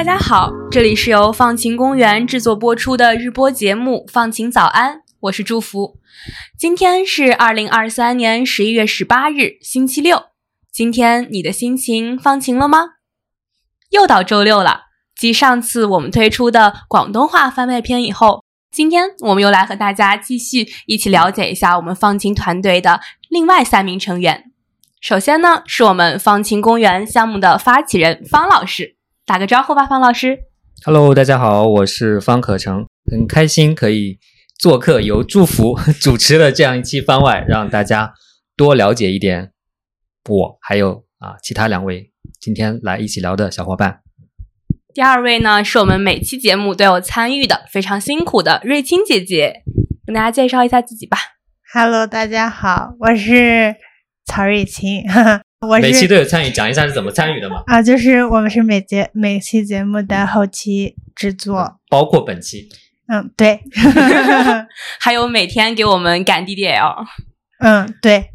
大家好，这里是由放晴公园制作播出的日播节目《放晴早安》，我是祝福。今天是二零二三年十一月十八日，星期六。今天你的心情放晴了吗？又到周六了，继上次我们推出的广东话番外篇以后，今天我们又来和大家继续一起了解一下我们放晴团队的另外三名成员。首先呢，是我们放晴公园项目的发起人方老师，打个招呼吧，方老师。Hello，大家好，我是方可成，很开心可以做客由祝福 主持的这样一期番外，让大家多了解一点我，还有啊其他两位今天来一起聊的小伙伴。第二位呢，是我们每期节目都有参与的，非常辛苦的瑞清姐姐，跟大家介绍一下自己吧。Hello，大家好，我是曹瑞清，我每期都有参与，讲一下是怎么参与的嘛，啊，就是我们是每节每期节目的后期制作，包括本期。嗯，对，还有每天给我们赶 DDL，嗯，对，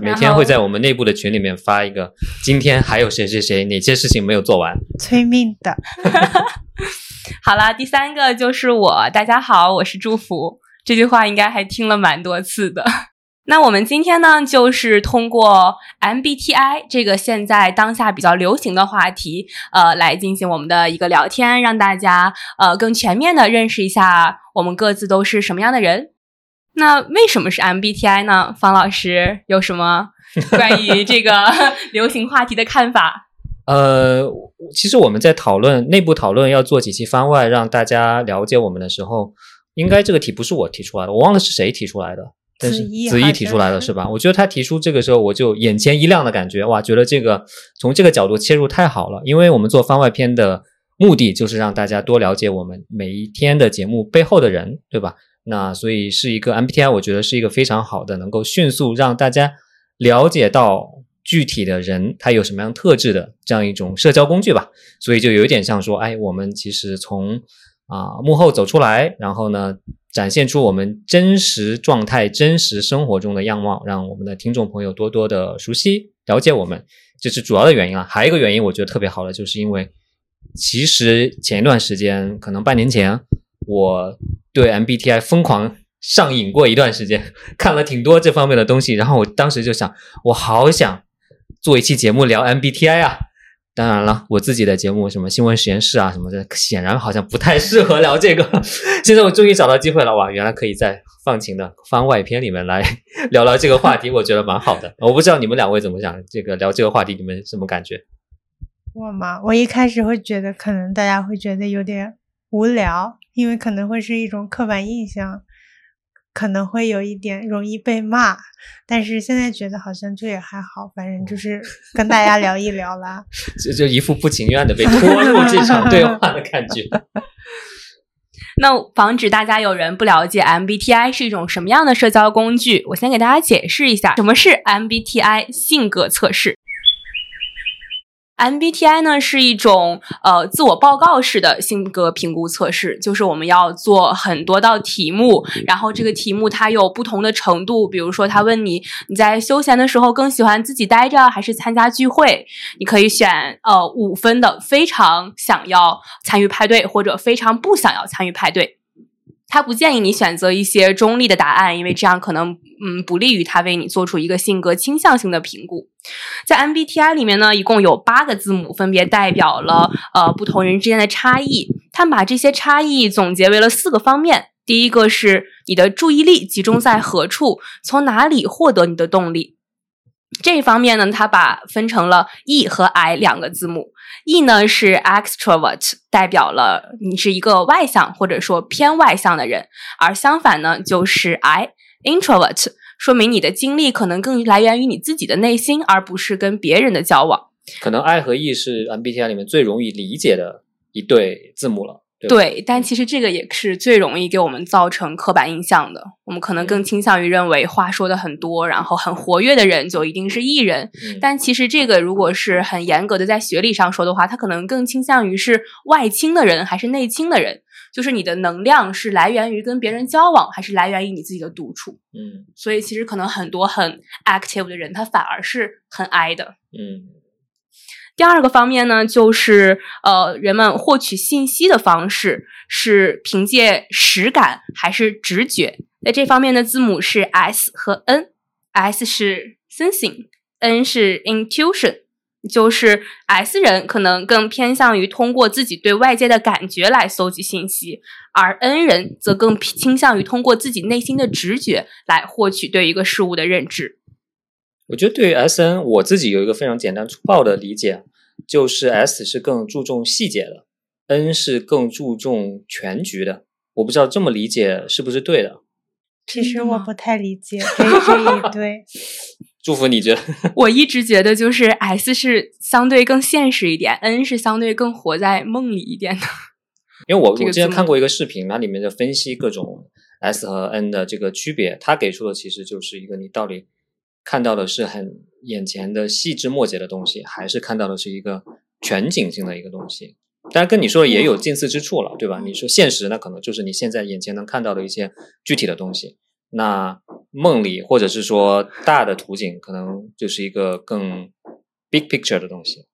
每天会在我们内部的群里面发一个，今天还有谁谁谁哪些事情没有做完。催命的，好啦，第三个就是我，大家好，我是祝福。这句话应该还听了蛮多次的。那我们今天呢，就是通过 MBTI 这个现在当下比较流行的话题，呃，来进行我们的一个聊天，让大家呃更全面的认识一下我们各自都是什么样的人。那为什么是 MBTI 呢？方老师有什么 关于这个流行话题的看法？呃，其实我们在讨论内部讨论要做几期番外，让大家了解我们的时候，应该这个题不是我提出来的，我忘了是谁提出来的，但是子怡提出来的是是吧？我觉得他提出这个时候，我就眼前一亮的感觉，哇，觉得这个从这个角度切入太好了，因为我们做番外篇的目的就是让大家多了解我们每一天的节目背后的人，对吧？那所以是一个 MBTI，我觉得是一个非常好的，能够迅速让大家了解到具体的人他有什么样特质的这样一种社交工具吧。所以就有点像说，哎，我们其实从啊、幕后走出来，然后呢，展现出我们真实状态、真实生活中的样貌，让我们的听众朋友多多的熟悉、了解我们，这是主要的原因啊。还有一个原因，我觉得特别好的，就是因为其实前一段时间，可能半年前，我对 MBTI 疯狂上瘾过一段时间，看了挺多这方面的东西，然后我当时就想，我好想做一期节目聊 MBTI 啊。当然了，我自己的节目什么新闻实验室啊什么的，显然好像不太适合聊这个。现在我终于找到机会了，哇，原来可以在放晴的番外篇里面来 聊聊这个话题，我觉得蛮好的。我不知道你们两位怎么想，这个聊这个话题你们什么感觉？我嘛，我一开始会觉得可能大家会觉得有点无聊，因为可能会是一种刻板印象，可能会有一点容易被骂，但是现在觉得好像这也还好，反正就是跟大家聊一聊啦。就就一副不情愿的被拖入这场 对话的感觉。那防止大家有人不了解 MBTI 是一种什么样的社交工具，我先给大家解释一下什么是 MBTI 性格测试。MBTI 呢是一种呃自我报告式的性格评估测试，就是我们要做很多道题目，然后这个题目它有不同的程度，比如说他问你你在休闲的时候更喜欢自己待着还是参加聚会，你可以选呃五分的非常想要参与派对，或者非常不想要参与派对。他不建议你选择一些中立的答案，因为这样可能嗯不利于他为你做出一个性格倾向性的评估。在 MBTI 里面呢，一共有八个字母，分别代表了呃不同人之间的差异。他们把这些差异总结为了四个方面。第一个是你的注意力集中在何处，从哪里获得你的动力。这一方面呢，它把分成了 E 和 I 两个字母。E 呢是 extrovert，代表了你是一个外向或者说偏外向的人，而相反呢就是 I introvert，说明你的精力可能更来源于你自己的内心，而不是跟别人的交往。可能 I 和 E 是 MBTI 里面最容易理解的一对字母了。对对，但其实这个也是最容易给我们造成刻板印象的。我们可能更倾向于认为话说的很多，然后很活跃的人就一定是艺人。嗯但其实这个如果是很严格的在学理上说的话，他可能更倾向于是外倾的人还是内倾的人，就是你的能量是来源于跟别人交往，还是来源于你自己的独处。嗯所以其实可能很多很 active 的人，他反而是很 I 的。嗯第二个方面呢，就是呃，人们获取信息的方式是凭借实感还是直觉？在这方面的字母是 S 和 N，S 是 sensing，N 是 intuition。就是 S 人可能更偏向于通过自己对外界的感觉来搜集信息，而 N 人则更倾向于通过自己内心的直觉来获取对一个事物的认知。我觉得对于 S N，我自己有一个非常简单粗暴的理解，就是 S 是更注重细节的，N 是更注重全局的。我不知道这么理解是不是对的。其实我不太理解这这一对。祝福你觉得？我一直觉得就是 S 是相对更现实一点，N 是相对更活在梦里一点的。因为我我之前看过一个视频，它里面的分析各种 S 和 N 的这个区别，它给出的其实就是一个你到底。看到的是很眼前的细枝末节的东西，还是看到的是一个全景性的一个东西？当然，跟你说的也有近似之处了，对吧？你说现实，那可能就是你现在眼前能看到的一些具体的东西。那梦里，或者是说大的图景，可能就是一个更 big picture 的东西。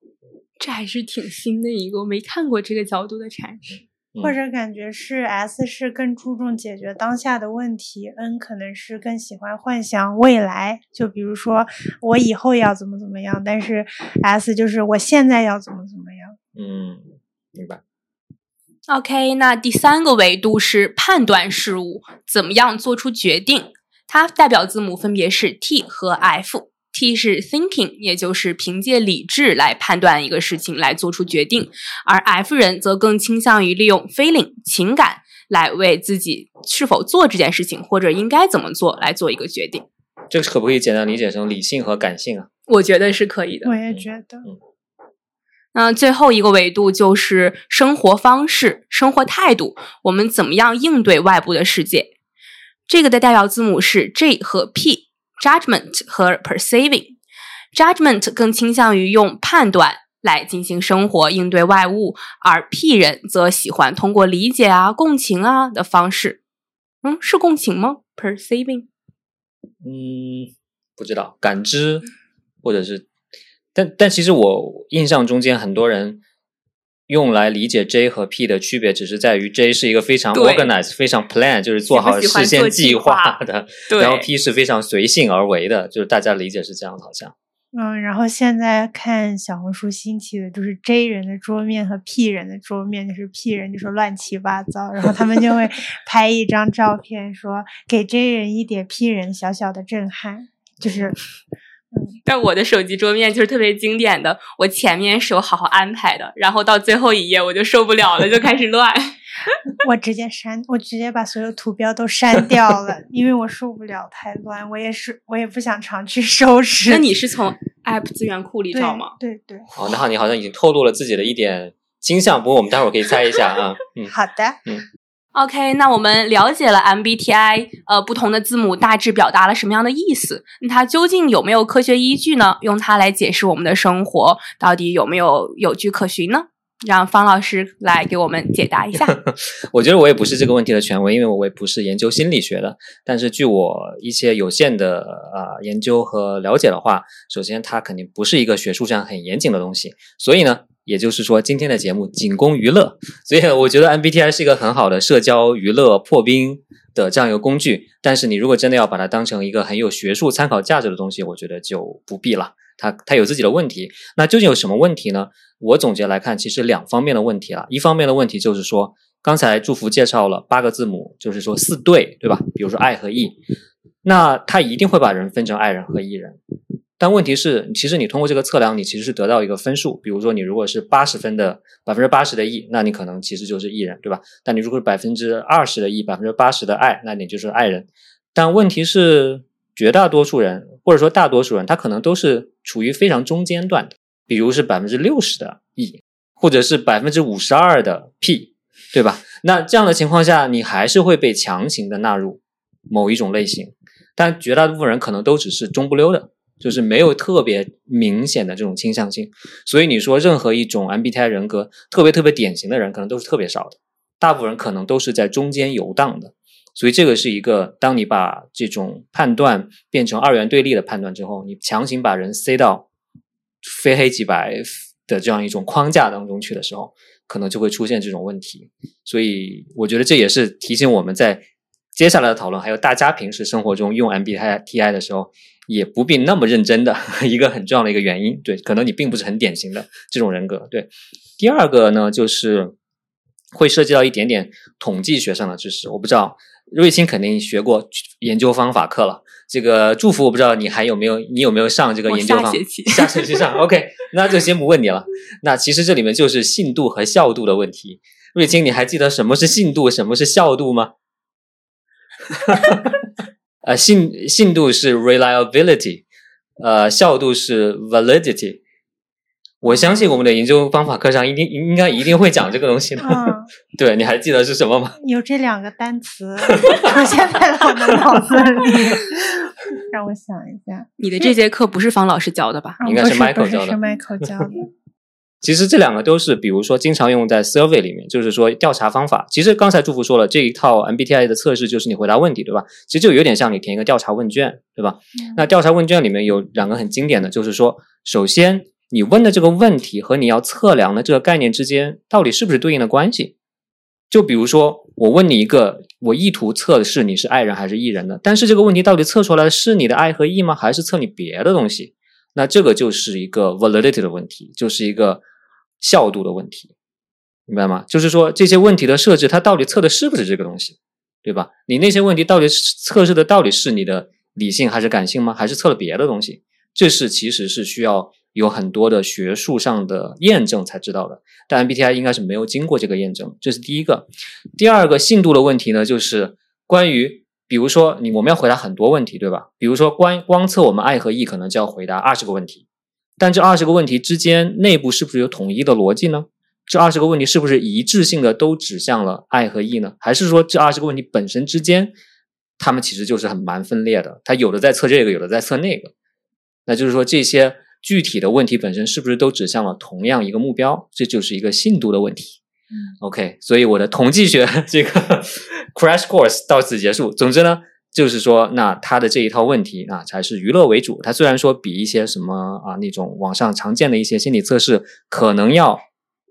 这还是挺新的一个，我没看过这个角度的阐释。或者感觉是 S 是更注重解决当下的问题，N 可能是更喜欢幻想未来。就比如说我以后要怎么怎么样，但是 S 就是我现在要怎么怎么样。嗯，明白。OK，那第三个维度是判断事物，怎么样做出决定？它代表字母分别是 T 和 F。T 是 thinking，也就是凭借理智来判断一个事情，来做出决定；而 F 人则更倾向于利用 feeling 情感来为自己是否做这件事情或者应该怎么做来做一个决定。这个可不可以简单理解成理性和感性啊？我觉得是可以的。我也觉得。嗯。那最后一个维度就是生活方式、生活态度，我们怎么样应对外部的世界？这个的代表字母是 J 和 P。Judgment 和 perceiving，Judgment 更倾向于用判断来进行生活应对外物，而 P 人则喜欢通过理解啊、共情啊的方式。嗯，是共情吗？Perceiving？嗯，不知道，感知或者是，但但其实我印象中间很多人。用来理解 J 和 P 的区别，只是在于 J 是一个非常 organized、非常 plan，就是做好事先计划的，然后 P 是非常随性而为的，就是大家理解是这样的，好像。嗯，然后现在看小红书兴起的，就是 J 人的桌面和 P 人的桌面，就是 P 人就是乱七八糟，然后他们就会 拍一张照片，说给 J 人一点 P 人小小的震撼，就是。但我的手机桌面就是特别经典的，我前面是有好好安排的，然后到最后一页我就受不了了，就开始乱。我直接删，我直接把所有图标都删掉了，因为我受不了太乱。我也是，我也不想常去收拾。那你是从 App 资源库里找吗？对对。哦，那好，你好像已经透露了自己的一点倾向，不过我们待会儿可以猜一下啊。嗯，好的。嗯。OK，那我们了解了 MBTI，呃，不同的字母大致表达了什么样的意思？那它究竟有没有科学依据呢？用它来解释我们的生活，到底有没有有据可循呢？让方老师来给我们解答一下。我觉得我也不是这个问题的权威，因为我也不是研究心理学的。但是据我一些有限的啊研究和了解的话，首先它肯定不是一个学术上很严谨的东西，所以呢。也就是说，今天的节目仅供娱乐，所以我觉得 MBTI 是一个很好的社交娱乐破冰的这样一个工具。但是，你如果真的要把它当成一个很有学术参考价值的东西，我觉得就不必了。它它有自己的问题。那究竟有什么问题呢？我总结来看，其实两方面的问题了。一方面的问题就是说，刚才祝福介绍了八个字母，就是说四对，对吧？比如说爱和 E，那它一定会把人分成爱人和 E 人。但问题是，其实你通过这个测量，你其实是得到一个分数。比如说，你如果是八十分的百分之八十的 E，那你可能其实就是 E 人，对吧？但你如果是百分之二十的 E，百分之八十的爱，那你就是爱人。但问题是，绝大多数人或者说大多数人，他可能都是处于非常中间段的。比如是百分之六十的 E，或者是百分之五十二的 P，对吧？那这样的情况下，你还是会被强行的纳入某一种类型。但绝大部分人可能都只是中不溜的。就是没有特别明显的这种倾向性，所以你说任何一种 MBTI 人格特别特别典型的人，可能都是特别少的，大部分人可能都是在中间游荡的。所以这个是一个，当你把这种判断变成二元对立的判断之后，你强行把人塞到非黑即白、的这样一种框架当中去的时候，可能就会出现这种问题。所以我觉得这也是提醒我们在接下来的讨论，还有大家平时生活中用 MBTI 的时候，也不必那么认真的 一个很重要的一个原因。对，可能你并不是很典型的这种人格。对，第二个呢，就是会涉及到一点点统计学上的知识。我不知道瑞清肯定学过研究方法课了。这个祝福我不知道你还有没有，你有没有上这个研究方？下学期，下学期上。OK，那就先不问你了。那其实这里面就是信度和效度的问题。瑞清，你还记得什么是信度，什么是效度吗？呃，信信度是 reliability，呃，效度是 validity。我相信我们的研究方法课上一定应该一定会讲这个东西的。嗯，对，你还记得是什么吗？有这两个单词出现在了我的脑子里，让我想一下。你的这节课不是方老师教的吧？嗯应该是 Michael 教的是 Michael 教的。其实这两个都是，比如说经常用在 survey 里面，就是说调查方法。其实刚才祝福说了，这一套 MBTI 的测试就是你回答问题，对吧？其实就有点像你填一个调查问卷，对吧？那调查问卷里面有两个很经典的，就是说，首先你问的这个问题和你要测量的这个概念之间到底是不是对应的关系？就比如说，我问你一个，我意图测的是你是爱人还是 E 人的，但是这个问题到底测出来的是你的爱和 E 吗？还是测你别的东西？那这个就是一个 validity 的问题，就是一个效度的问题，明白吗？就是说这些问题的设置，它到底测的是不是这个东西，对吧？你那些问题到底是测试的到底是你的理性还是感性吗？还是测了别的东西？这是其实是需要有很多的学术上的验证才知道的。但 MBTI 应该是没有经过这个验证，这是第一个。第二个信度的问题呢，就是关于。比如说，你我们要回答很多问题，对吧？比如说，光光测我们爱和 E，可能就要回答二十个问题。但这二十个问题之间内部是不是有统一的逻辑呢？这二十个问题是不是一致性的都指向了爱和 E 呢？还是说这二十个问题本身之间，他们其实就是很蛮分裂的？它有的在测这个，有的在测那个。那就是说，这些具体的问题本身是不是都指向了同样一个目标？这就是一个信度的问题。OK，所以我的统计学 这个 crash course 到此结束。总之呢，就是说，那它的这一套问题啊，才是娱乐为主。它虽然说比一些什么啊那种网上常见的一些心理测试可能要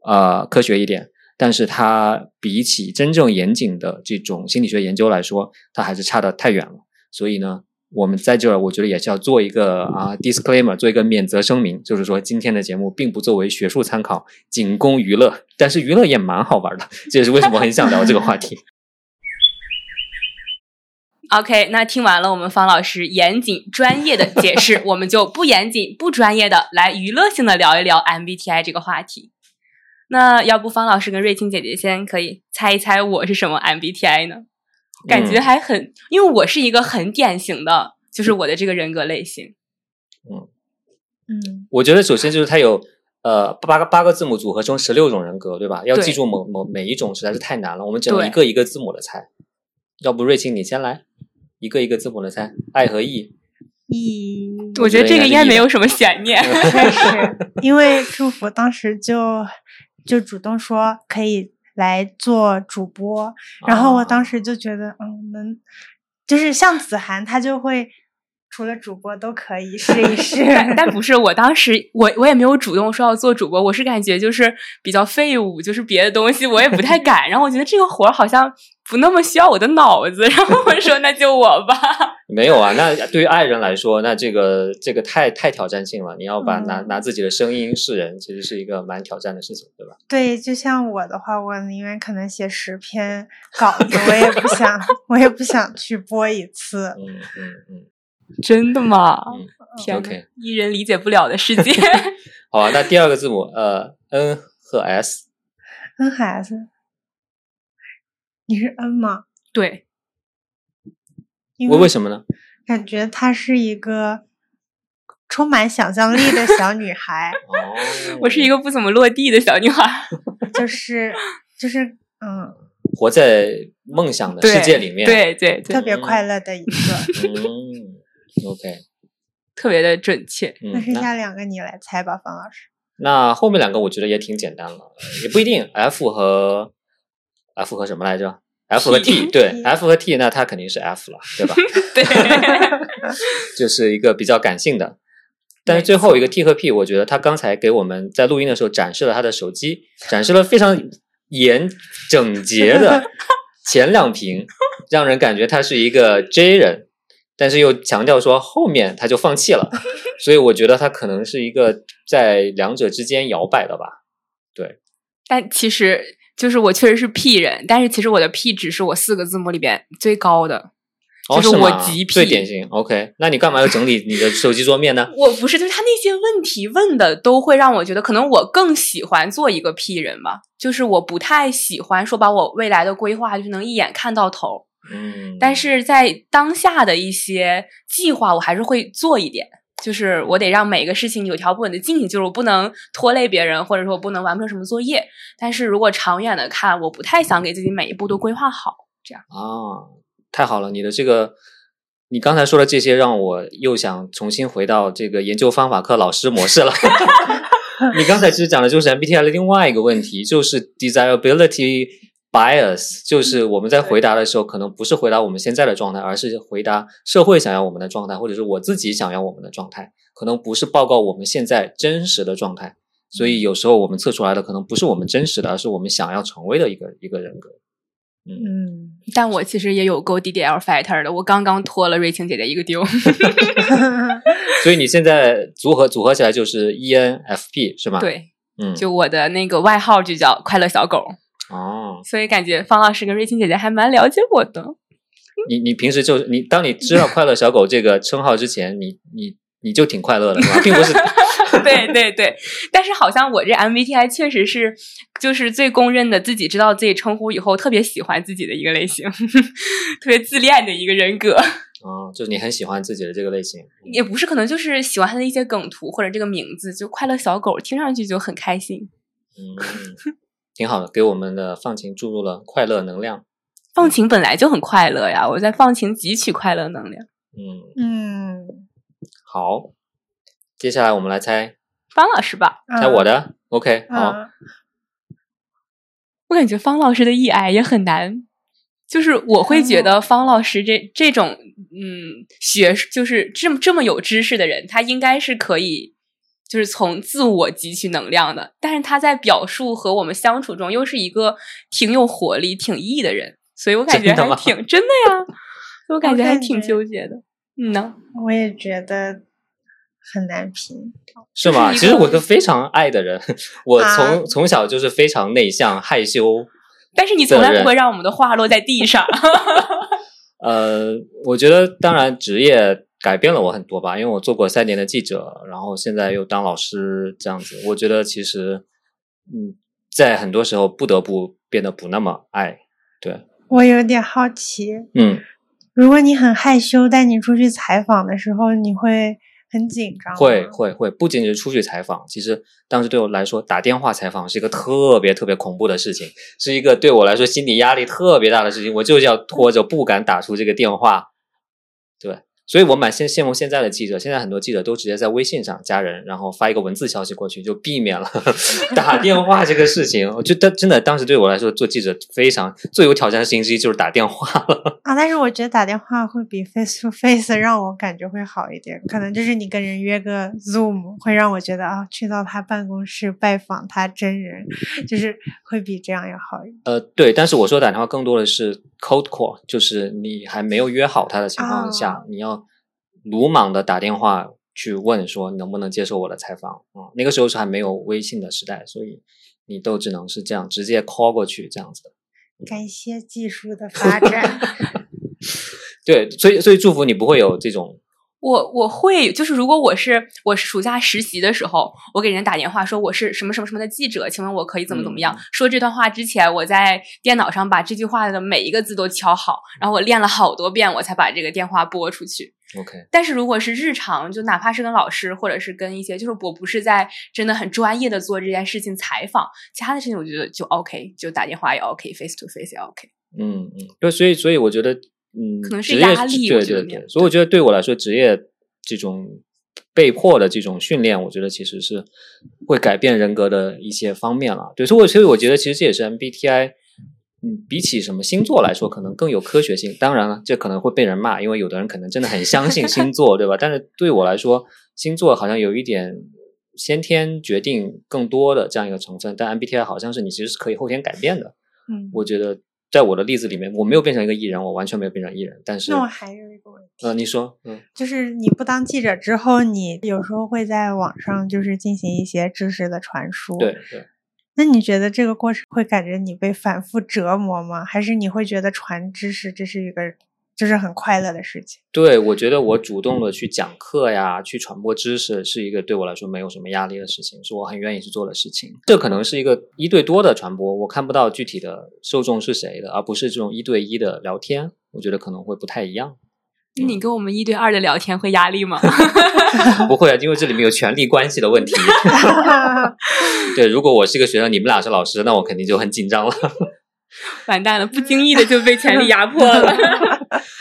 呃科学一点，但是它比起真正严谨的这种心理学研究来说，它还是差得太远了。所以呢，我们在这儿，我觉得也是要做一个啊 disclaimer，做一个免责声明，就是说今天的节目并不作为学术参考，仅供娱乐。但是娱乐也蛮好玩的，这也是为什么很想聊这个话题。OK，那听完了我们方老师严谨专业的解释，我们就不严谨不专业的来娱乐性的聊一聊 MBTI 这个话题。那要不方老师跟瑞清姐姐先可以猜一猜我是什么 MBTI 呢？感觉还很，因为我是一个很典型的，就是我的这个人格类型。嗯嗯我觉得首先就是它有呃八个八个字母组合成十六种人格，对吧？要记住某某每一种实在是太难了，我们只能一个一个字母的猜。要不瑞清你先来，一个一个字母的猜，爱和 E。一，我觉得这个应该没有什么悬念。因为祝福当时就就主动说可以来做主播，然后我当时就觉得，嗯，能就是像子涵，他就会除了主播都可以试一试。但但不是，我当时我我也没有主动说要做主播，我是感觉就是比较废物，就是别的东西我也不太 敢。然后我觉得这个活儿好像不那么需要我的脑子，然后我说那就我吧。没有啊，那对于爱人来说，那这个这个太太挑战性了。你要把拿嗯拿自己的声音示人，其实是一个蛮挑战的事情，对吧？对，就像我的话，我宁愿可能写十篇稿子，我也不想，我也不想去播一次。嗯嗯嗯真的吗？嗯天呐 OK 一人理解不了的世界。好啊，那第二个字母呃 N 和 S，N 孩子，你是 N 吗？对，因为为什么呢？感觉她是一个充满想象力的小女孩，哦，我是一个不怎么落地的小女孩。就是就是嗯，活在梦想的世界里面，，对对对，特别快乐的一个。嗯，OK，特别的准确。那剩下两个你来猜吧，方老师。那后面两个我觉得也挺简单了，也不一定，F 和 F 和什么来着？F 和 T，对，F 和 T，那它肯定是 F 了，对吧？对，就是一个比较感性的。但是最后一个 T 和 P，我觉得他刚才给我们在录音的时候展示了他的手机，展示了非常严整洁的 前两屏，让人感觉他是一个 J 人，但是又强调说后面他就放弃了，所以我觉得他可能是一个在两者之间摇摆的吧。对，但其实就是我确实是 P 人，但是其实我的 P 值是我四个字母里边最高的。哦，就是我极 P，最典型。OK，那你干嘛要整理你的手机桌面呢？我不是，就是他那些问题问的都会让我觉得，可能我更喜欢做一个 P 人吧。就是我不太喜欢说把我未来的规划就是能一眼看到头，嗯，但是在当下的一些计划，我还是会做一点。就是我得让每个事情有条不紊的进行，就是我不能拖累别人，或者说我不能完成什么作业。但是如果长远的看，我不太想给自己每一步都规划好。这样啊，太好了！你的这个，你刚才说的这些，让我又想重新回到这个研究方法课老师模式了。你刚才其实讲的就是 MBTI 的另外一个问题，就是 desirability bias，就是我们在回答的时候，可能不是回答我们现在的状态，而是回答社会想要我们的状态，或者是我自己想要我们的状态，可能不是报告我们现在真实的状态。所以有时候我们测出来的可能不是我们真实的，而是我们想要成为的一个一个人格。嗯，但我其实也有够 DDL fighter 的，我刚刚拖了瑞晴姐姐一个丢。所以你现在组合组合起来就是 ENFP 是吗？，对，嗯，就我的那个外号就叫快乐小狗，哦，所以感觉方老师跟瑞晴姐姐还蛮了解我的。你你平时就你当你知道“快乐小狗”这个称号之前，你你你就挺快乐的是吧？并不是 对对对，但是好像我这 MBTI 确实是就是最公认的，自己知道自己称呼以后特别喜欢自己的一个类型，特别自恋的一个人格。哦，就是你很喜欢自己的这个类型。也不是，可能就是喜欢他的一些梗图或者这个名字，就快乐小狗，听上去就很开心。嗯，挺好的，给我们的放晴注入了快乐能量。放晴本来就很快乐呀，我在放晴汲取快乐能量。嗯，嗯，好，接下来我们来猜方老师吧，猜我的。OK，好，嗯我感觉方老师的 EI 也很难，就是我会觉得方老师这这种嗯学就是这么这么有知识的人，他应该是可以就是从自我汲取能量的，但是他在表述和我们相处中又是一个挺有活力、挺 E 的人，所以我感觉还挺真的呀，我感觉还挺纠结的。嗯呢，我也觉得很难评。是吗？其实我是非常爱的人，我啊从、从小就是非常内向、害羞。但是你从来不会让我们的话落在地上。呃，我觉得当然职业改变了我很多吧，因为我做过三年的记者，然后现在又当老师这样子。我觉得其实，嗯，在很多时候不得不变得不那么爱。对，我有点好奇，嗯，如果你很害羞，带你出去采访的时候，你会很紧张吗？会会会，不仅仅是出去采访，其实当时对我来说，打电话采访是一个特别特别恐怖的事情，是一个对我来说心理压力特别大的事情。我就是要拖着不敢打出这个电话，对，所以我蛮羡羡慕现在的记者，现在很多记者都直接在微信上加人，然后发一个文字消息过去，就避免了 打电话这个事情。我觉得真的当时对我来说，做记者非常最有挑战的事情之一就是打电话了。啊，但是我觉得打电话会比 face to face 让我感觉会好一点，可能就是你跟人约个 Zoom 会让我觉得啊，去到他办公室拜访他真人，就是会比这样要好一点。呃，对，但是我说打电话更多的是 cold call，就是你还没有约好他的情况下，你要鲁莽的打电话去问说能不能接受我的采访啊、那个时候是还没有微信的时代，所以你都只能是这样直接 call 过去这样子的。感谢技术的发展。对，所以所以祝福你不会有这种我我会就是，如果我是我是暑假实习的时候，我给人打电话说我是什么什么什么的记者，请问我可以怎么怎么样？嗯说这段话之前，我在电脑上把这句话的每一个字都敲好，然后我练了好多遍，我才把这个电话拨出去。OK，但是如果是日常，就哪怕是跟老师，或者是跟一些，就是我不是在真的很专业的做这件事情采访，其他的事情我觉得就 OK，就打电话也 OK，face to face 也 OK。嗯嗯，对，所以所以我觉得，嗯，可能是职业压力对对对，所以我觉得对我来说，职业这种被迫的这种训练，我觉得其实是会改变人格的一些方面了。对，所以我所以我觉得其实这也是 MBTI 嗯，比起什么星座来说，可能更有科学性。当然了，这可能会被人骂，因为有的人可能真的很相信星座，对吧？但是对我来说，星座好像有一点先天决定更多的这样一个成分，但 MBTI 好像是你其实是可以后天改变的。嗯，我觉得在我的例子里面，我没有变成一个艺人，我完全没有变成艺人。但是，那我还有一个问题，呃，你说，嗯，就是你不当记者之后，你有时候会在网上就是进行一些知识的传输。对对。那你觉得这个过程会感觉你被反复折磨吗？还是你会觉得传知识这是一个就是很快乐的事情？对，我觉得我主动的去讲课呀，去传播知识，是一个对我来说没有什么压力的事情，是我很愿意去做的事情。这可能是一个一对多的传播，我看不到具体的受众是谁的，而不是这种一对一的聊天，我觉得可能会不太一样。那你跟我们一对二的聊天会压力吗？不会啊，因为这里面有权力关系的问题。对，如果我是一个学生，你们俩是老师，那我肯定就很紧张了。完蛋了，不经意的就被权力压迫了。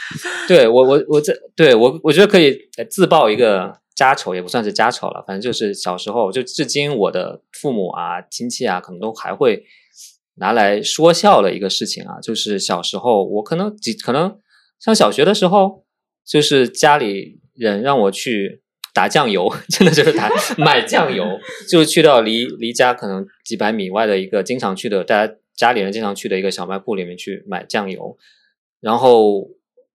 对我，我我这对我，我觉得可以自曝一个家丑，也不算是家丑了，反正就是小时候，就至今我的父母啊、亲戚啊，可能都还会拿来说笑的一个事情啊，就是小时候我可能几可能上小学的时候。就是家里人让我去打酱油，真的就是打买酱油，就是去到离离家可能几百米外的一个经常去的，大家家里人经常去的一个小卖部里面去买酱油，然后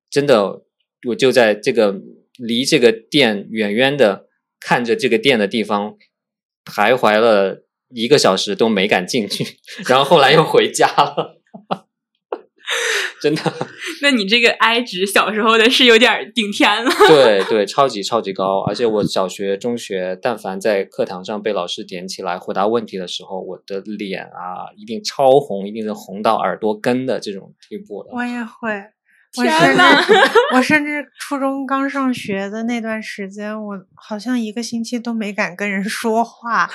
真的我就在这个离这个店远远的看着这个店的地方徘徊了一个小时都没敢进去，然后后来又回家了。真的？那你这个 I 值小时候的是有点顶天了。对对，超级超级高，而且我小学、中学，但凡在课堂上被老师点起来回答问题的时候，我的脸啊一定超红，一定是红到耳朵根的这种地步的。我也会。天呐！我甚至初中刚上学的那段时间，我好像一个星期都没敢跟人说话，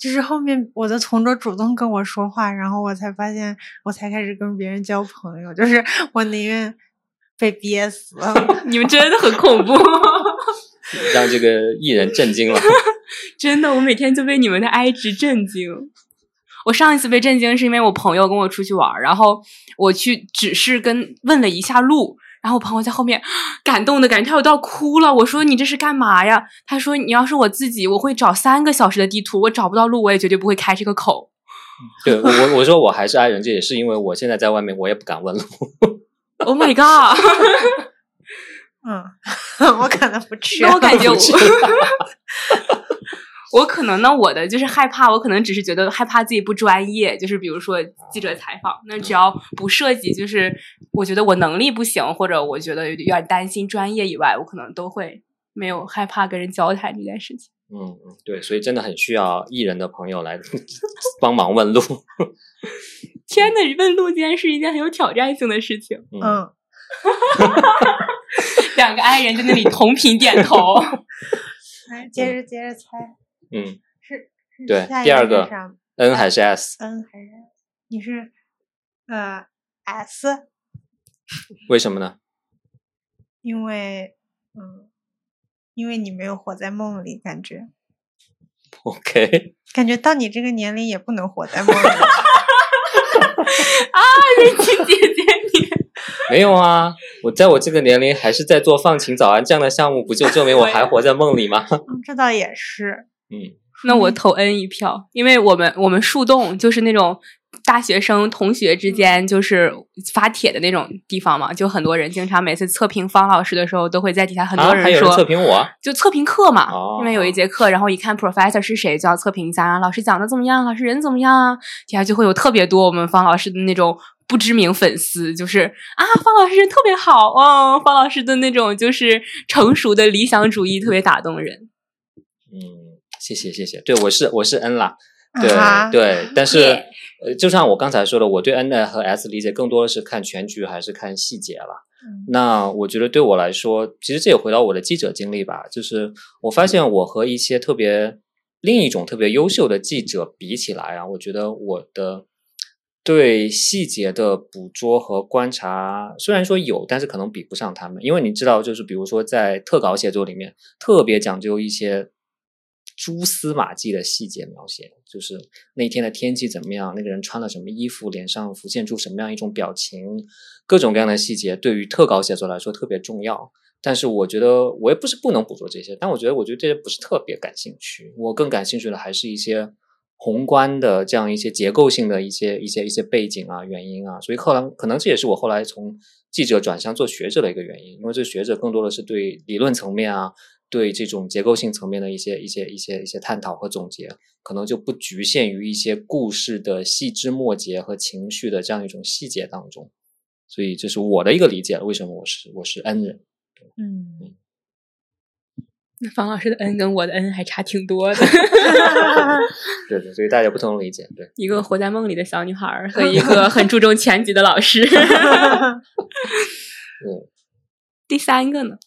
就是后面我的同桌主动跟我说话，然后我才发现，我才开始跟别人交朋友。就是我宁愿被憋死。你们真的很恐怖，让这个艺人震惊了。真的，我每天就被你们的哀值震惊。我上一次被震惊是因为我朋友跟我出去玩，然后我去只是跟问了一下路，然后我朋友在后面感动的感觉他有到哭了。我说你这是干嘛呀？他说你要是我自己，我会找三个小时的地图，我找不到路，我也绝对不会开这个口。对我我说我还是爱人，这也是因为我现在在外面，我也不敢问路。Oh my god！嗯，我可能不 去，我感觉我。我可能呢，我的就是害怕，我可能只是觉得害怕自己不专业，就是比如说记者采访，那只要不涉及，就是我觉得我能力不行，或者我觉得有点担心专业以外，我可能都会没有害怕跟人交谈这件事情。嗯嗯，对，所以真的很需要艺人的朋友来 帮忙问路。天呐，问路竟然是一件很有挑战性的事情。嗯，两个爱人在那里同频点头。来，接着接着猜。嗯，是，对，第二个 N 还是 S？N 还是你是呃 S？为什么呢？因为嗯，因为你没有活在梦里，感觉。OK。感觉到你这个年龄也不能活在梦里。啊，瑞琪姐姐你没有啊？我在我这个年龄还是在做放晴早安这样的项目，不就证明我还活在梦里吗？嗯，这倒也是。嗯，那我投 N 一票，因为我们我们树洞就是那种大学生同学之间就是发帖的那种地方嘛，就很多人经常每次测评方老师的时候，都会在底下很多人说测评我，就测评课嘛，因为有一节课，然后一看 professor 是谁，就要测评一下啊，老师讲的怎么样，老师人怎么样啊，底下就会有特别多我们方老师的那种不知名粉丝，就是啊，方老师人特别好，嗯，方老师的那种就是成熟的理想主义特别打动人，嗯。谢谢谢谢，对我是我是 N 啦，对对，但是呃，就像我刚才说的，我对 N 的和 S 理解更多的是看全局还是看细节了。那我觉得对我来说，其实这也回到我的记者经历吧，就是我发现我和一些特别另一种特别优秀的记者比起来啊，我觉得我的对细节的捕捉和观察虽然说有，但是可能比不上他们，因为你知道，就是比如说在特稿写作里面，特别讲究一些。蛛丝马迹的细节描写，就是那天的天气怎么样，那个人穿了什么衣服，脸上浮现出什么样一种表情，各种各样的细节，对于特稿写作来说特别重要。但是我觉得我也不是不能捕捉这些，但我觉得我觉得这些不是特别感兴趣。我更感兴趣的还是一些宏观的这样一些结构性的一些一些一些背景啊、原因啊。所以后来可能这也是我后来从记者转向做学者的一个原因，因为这学者更多的是对理论层面啊。对这种结构性层面的一些一些一些一些探讨和总结，可能就不局限于一些故事的细枝末节和情绪的这样一种细节当中，所以这是我的一个理解。为什么我是我是恩人？嗯，那方老师的恩跟我的恩还差挺多的。对对，所以大家不同理解。对，一个活在梦里的小女孩和一 个很注重全局的老师。嗯，第三个呢？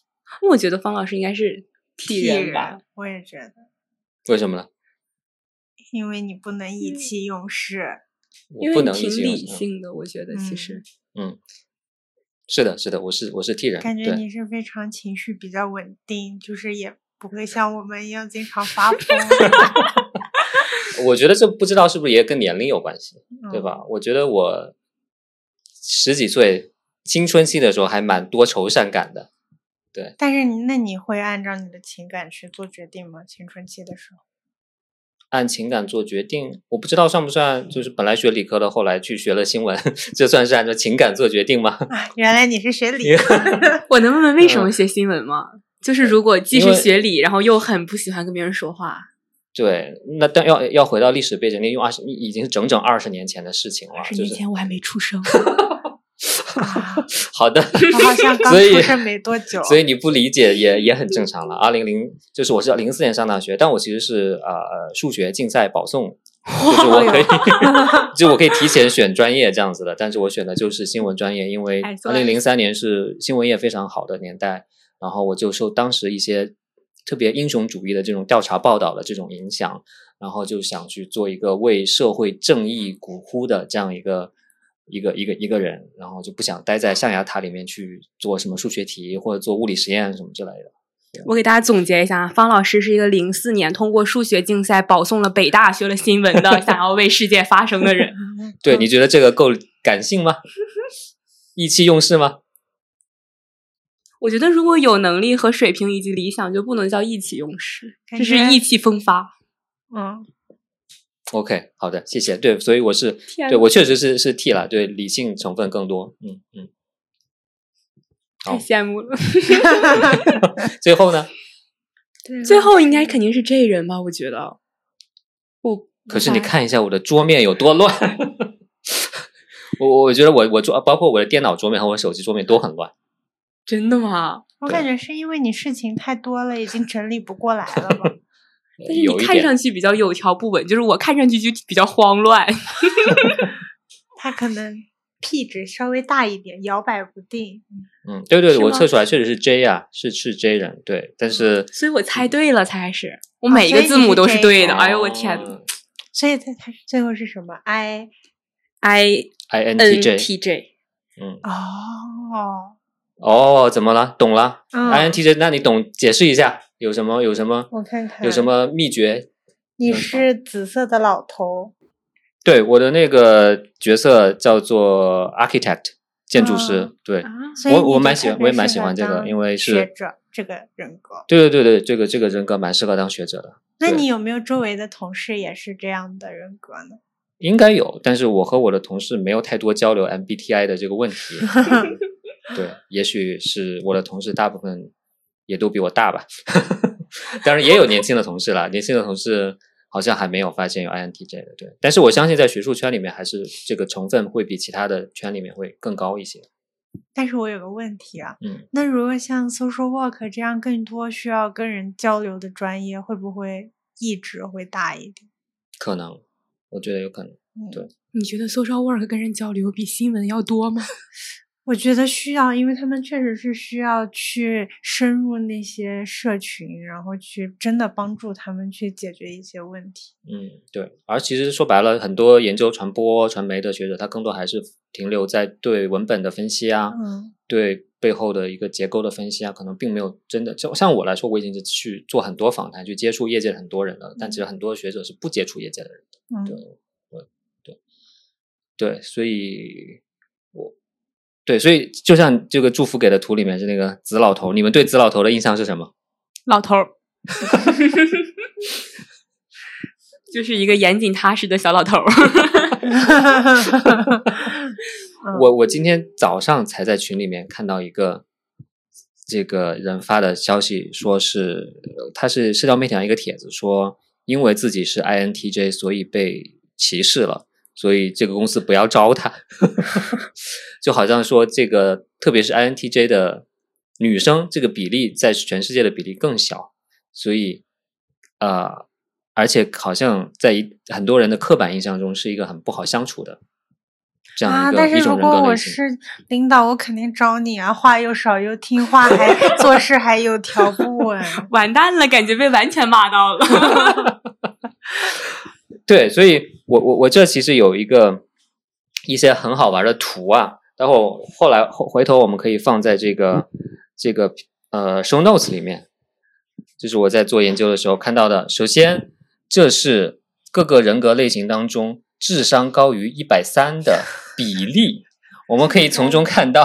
我觉得方老师应该是。替人吧，我也觉得。为什么呢？因为你不能意气用事。因为挺理性的，我觉得其实。嗯，是的，是的，我是我是替人。感觉你是非常情绪比较稳定，就是也不会像我们一样经常发疯。我觉得这不知道是不是也跟年龄有关系，对吧？我觉得我十几岁青春期的时候还蛮多愁善感的。对，但是那你会按照你的情感去做决定吗？青春期的时候，按情感做决定，我不知道算不算，就是本来学理科的，后来去学了新闻，这算是按照情感做决定吗？啊原来你是学理科，我能问问为什么学新闻吗？就是如果既是学理，然后又很不喜欢跟别人说话，对，那但要要回到历史背景，那用二十已经是整整二十年前的事情了，二十年前我还没出生。好的，我好像刚出生没多久，所以你不理解也也很正常了。二零零就是我是零四年上大学，但我其实是呃数学竞赛保送，就是我可以就我可以提前选专业这样子的，但是我选的就是新闻专业，因为二零零三年是新闻业非常好的年代，然后我就受当时一些特别英雄主义的这种调查报道的这种影响，然后就想去做一个为社会正义鼓呼的这样一个。一个一个一个人，然后就不想待在象牙塔里面去做什么数学题或者做物理实验什么之类的。我给大家总结一下，方老师是一个零四年通过数学竞赛保送了北大学了新闻的，想要为世界发声的人。对，你觉得这个够感性吗？意气用事吗？我觉得如果有能力和水平以及理想，就不能叫意气用事，这是意气风发。嗯。OK，好的，谢谢。对，所以我是对我确实是是 T 了，对，理性成分更多。嗯嗯，太羡慕了。最后呢？最后应该肯定是这人吧？我觉得。我可是你看一下我的桌面有多乱。我我觉得我我桌包括我的电脑桌面和我手机桌面都很乱。真的吗？我感觉是因为你事情太多了，已经整理不过来了吧。但是你看上去比较有条不紊，就是我看上去就比较慌乱。他可能 P 值稍微大一点，摇摆不定。嗯，对对，我测出来确实是 J 啊，是是 J 人，对。但是，所以我猜对了，才开始我每一个字母都是对的。哎呦我天呐！所以他他最后是什么？I I I N T J。嗯。哦哦，怎么了？懂了？I N T J，那你懂？解释一下。有什么？有什么？我看看有什么秘诀？你是紫色的老头。对，我的那个角色叫做 architect 建筑师。对，我我蛮喜欢，我也蛮喜欢这个，因为是学者这个人格。对对对对，这个这个人格蛮适合当学者的。那你有没有周围的同事也是这样的人格呢？应该有，但是我和我的同事没有太多交流 MBTI 的这个问题。对，也许是我的同事大部分。也都比我大吧，当然也有年轻的同事啦。年轻的同事好像还没有发现有 INTJ 的，对。但是我相信在学术圈里面，还是这个成分会比其他的圈里面会更高一些。但是我有个问题啊，嗯，那如果像 social work 这样更多需要跟人交流的专业，会不会一直会大一点？可能，我觉得有可能。对，你觉得 social work 跟人交流比新闻要多吗？我觉得需要，因为他们确实是需要去深入那些社群，然后去真的帮助他们去解决一些问题。嗯，对。而其实说白了，很多研究传播、传媒的学者，他更多还是停留在对文本的分析啊，嗯，对背后的一个结构的分析啊，可能并没有真的。就像我来说，我已经是去做很多访谈，去接触业界的很多人了，但其实很多学者是不接触业界的人的。嗯对，对对，所以我对，所以就像这个祝福给的图里面是那个紫老头，你们对紫老头的印象是什么？老头儿，就是一个严谨踏实的小老头 我我今天早上才在群里面看到一个这个人发的消息，说是呃他是社交媒体上一个帖子，说因为自己是 INTJ，所以被歧视了，所以这个公司不要招他，就好像说这个特别是 INTJ 的女生这个比例在全世界的比例更小，所以呃，而且好像在一很多人的刻板印象中是一个很不好相处的。这样啊！一个、但是如果我。是领导，我肯定招你啊！话又少又听话，还 做事还有条不紊。完蛋了，感觉被完全骂到了。对，所以我我我这其实有一个一些很好玩的图啊，待会儿后来后回头我们可以放在这个这个呃 show notes 里面，就是我在做研究的时候看到的。首先，这是各个人格类型当中智商高于一百三的比例，我们可以从中看到，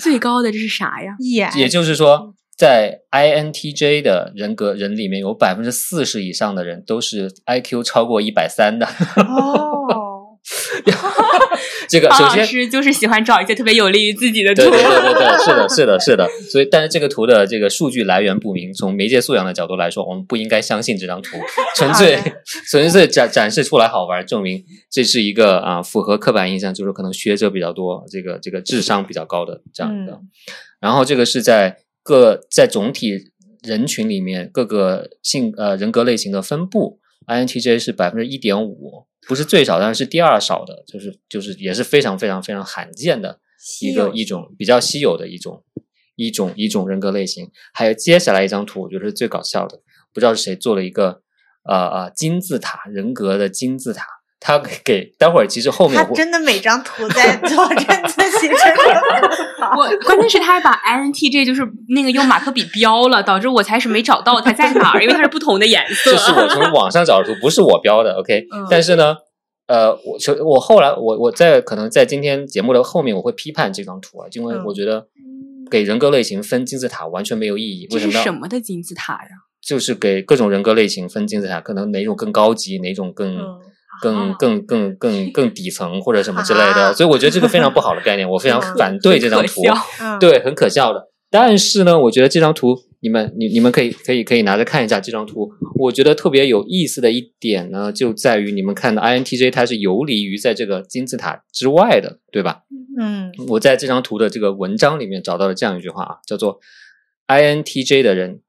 最高的这是啥呀？也就是说，在 INTJ 的人格人里面，有百分之四十以上的人都是 IQ 超过一百三的。哦，这个老首先，师就是喜欢找一些特别有利于自己的图。对对对对对，是的，是的，是的。所以，但是这个图的这个数据来源不明，从媒介素养的角度来说，我们不应该相信这张图，纯粹纯粹展展示出来好玩，证明这是一个啊符合刻板印象，就是可能学者比较多，这个这个智商比较高的这样一个。嗯然后这个是在各在总体人群里面各个性呃人格类型的分布，INTJ 是百分之一点五，不是最少，但是是第二少的，就是就是也是非常非常非常罕见的一个一种比较稀有的一种一种一种人格类型。还有接下来一张图，我觉得是最搞笑的，不知道是谁做了一个呃呃金字塔人格的金字塔，他给待会儿其实后面他我真的每张图在佐证自己真的 我关键是他还把 INTJ 就是那个用马克笔标了，导致我才是没找到它在哪儿，因为它是不同的颜色。这 是我从网上找的图，不是我标的，OK、嗯但是呢，呃，我首我后来我我在可能在今天节目的后面我会批判这张图啊，因为嗯我觉得给人格类型分金字塔完全没有意义。这是为什么呢？什么的金字塔呀？就是给各种人格类型分金字塔，可能哪种更高级，哪种更、嗯更啊更更更更底层或者什么之类的，啊所以我觉得这个非常不好的概念，我非常嗯反对这张图。可笑嗯，对，很可笑的。但是呢，我觉得这张图，你们你你们可以可以可以拿着看一下这张图。我觉得特别有意思的一点呢，就在于你们看到 INTJ 它是游离于在这个金字塔之外的，对吧？嗯我在这张图的这个文章里面找到了这样一句话啊，叫做 INTJ 的人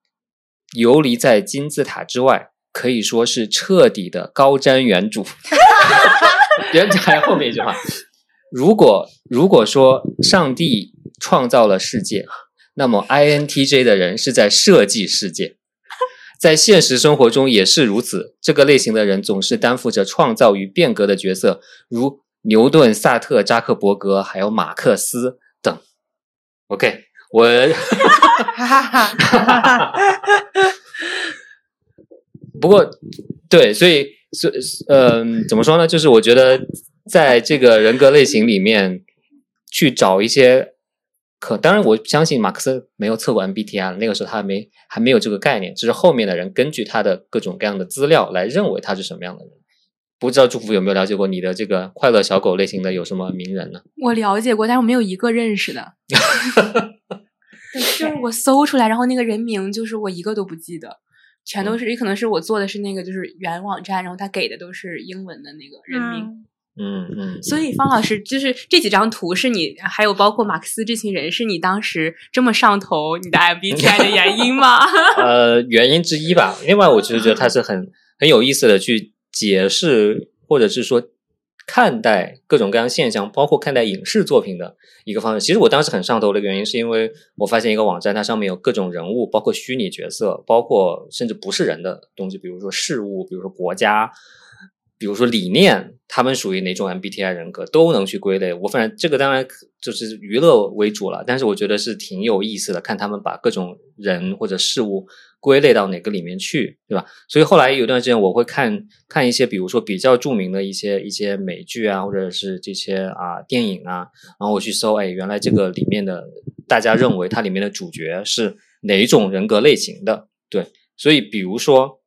游离在金字塔之外，可以说是彻底的高瞻远瞩。人家还有后面一句话，如果如果说上帝创造了世界，那么 INTJ 的人是在设计世界。在现实生活中也是如此，这个类型的人总是担负着创造与变革的角色，如牛顿、萨特、扎克伯格，还有马克思等。OK，我 哈哈哈哈哈哈，不过对，所以所嗯、怎么说呢？就是我觉得在这个人格类型里面去找一些可，当然我相信马克思没有测过 MBTI，那个时候他还没还没有这个概念，只是后面的人根据他的各种各样的资料来认为他是什么样的人。不知道祝福有没有了解过你的这个快乐小狗类型的有什么名人呢？我了解过，但是我没有一个认识的。就是我搜出来，然后那个人名就是我一个都不记得，全都是也可能是我做的是那个就是原网站，然后他给的都是英文的那个人名。嗯嗯嗯，所以方老师，就是这几张图是你，还有包括马克思这群人，是你当时这么上头你的 MBTI 的原因吗？呃，原因之一吧。另外，我就是觉得他是很很有意思的去解释，或者是说看待各种各样现象，包括看待影视作品的一个方式。其实我当时很上头的原因，是因为我发现一个网站，它上面有各种人物，包括虚拟角色，包括甚至不是人的东西，比如说事物，比如说国家。比如说理念，他们属于哪种 MBTI 人格，都能去归类。我反正这个当然就是娱乐为主了，但是我觉得是挺有意思的，看他们把各种人或者事物归类到哪个里面去，对吧？所以后来有段时间我会看看一些，比如说比较著名的一些一些美剧啊，或者是这些啊电影啊，然后我去搜，哎，原来这个里面的大家认为它里面的主角是哪一种人格类型的？对，所以比如说，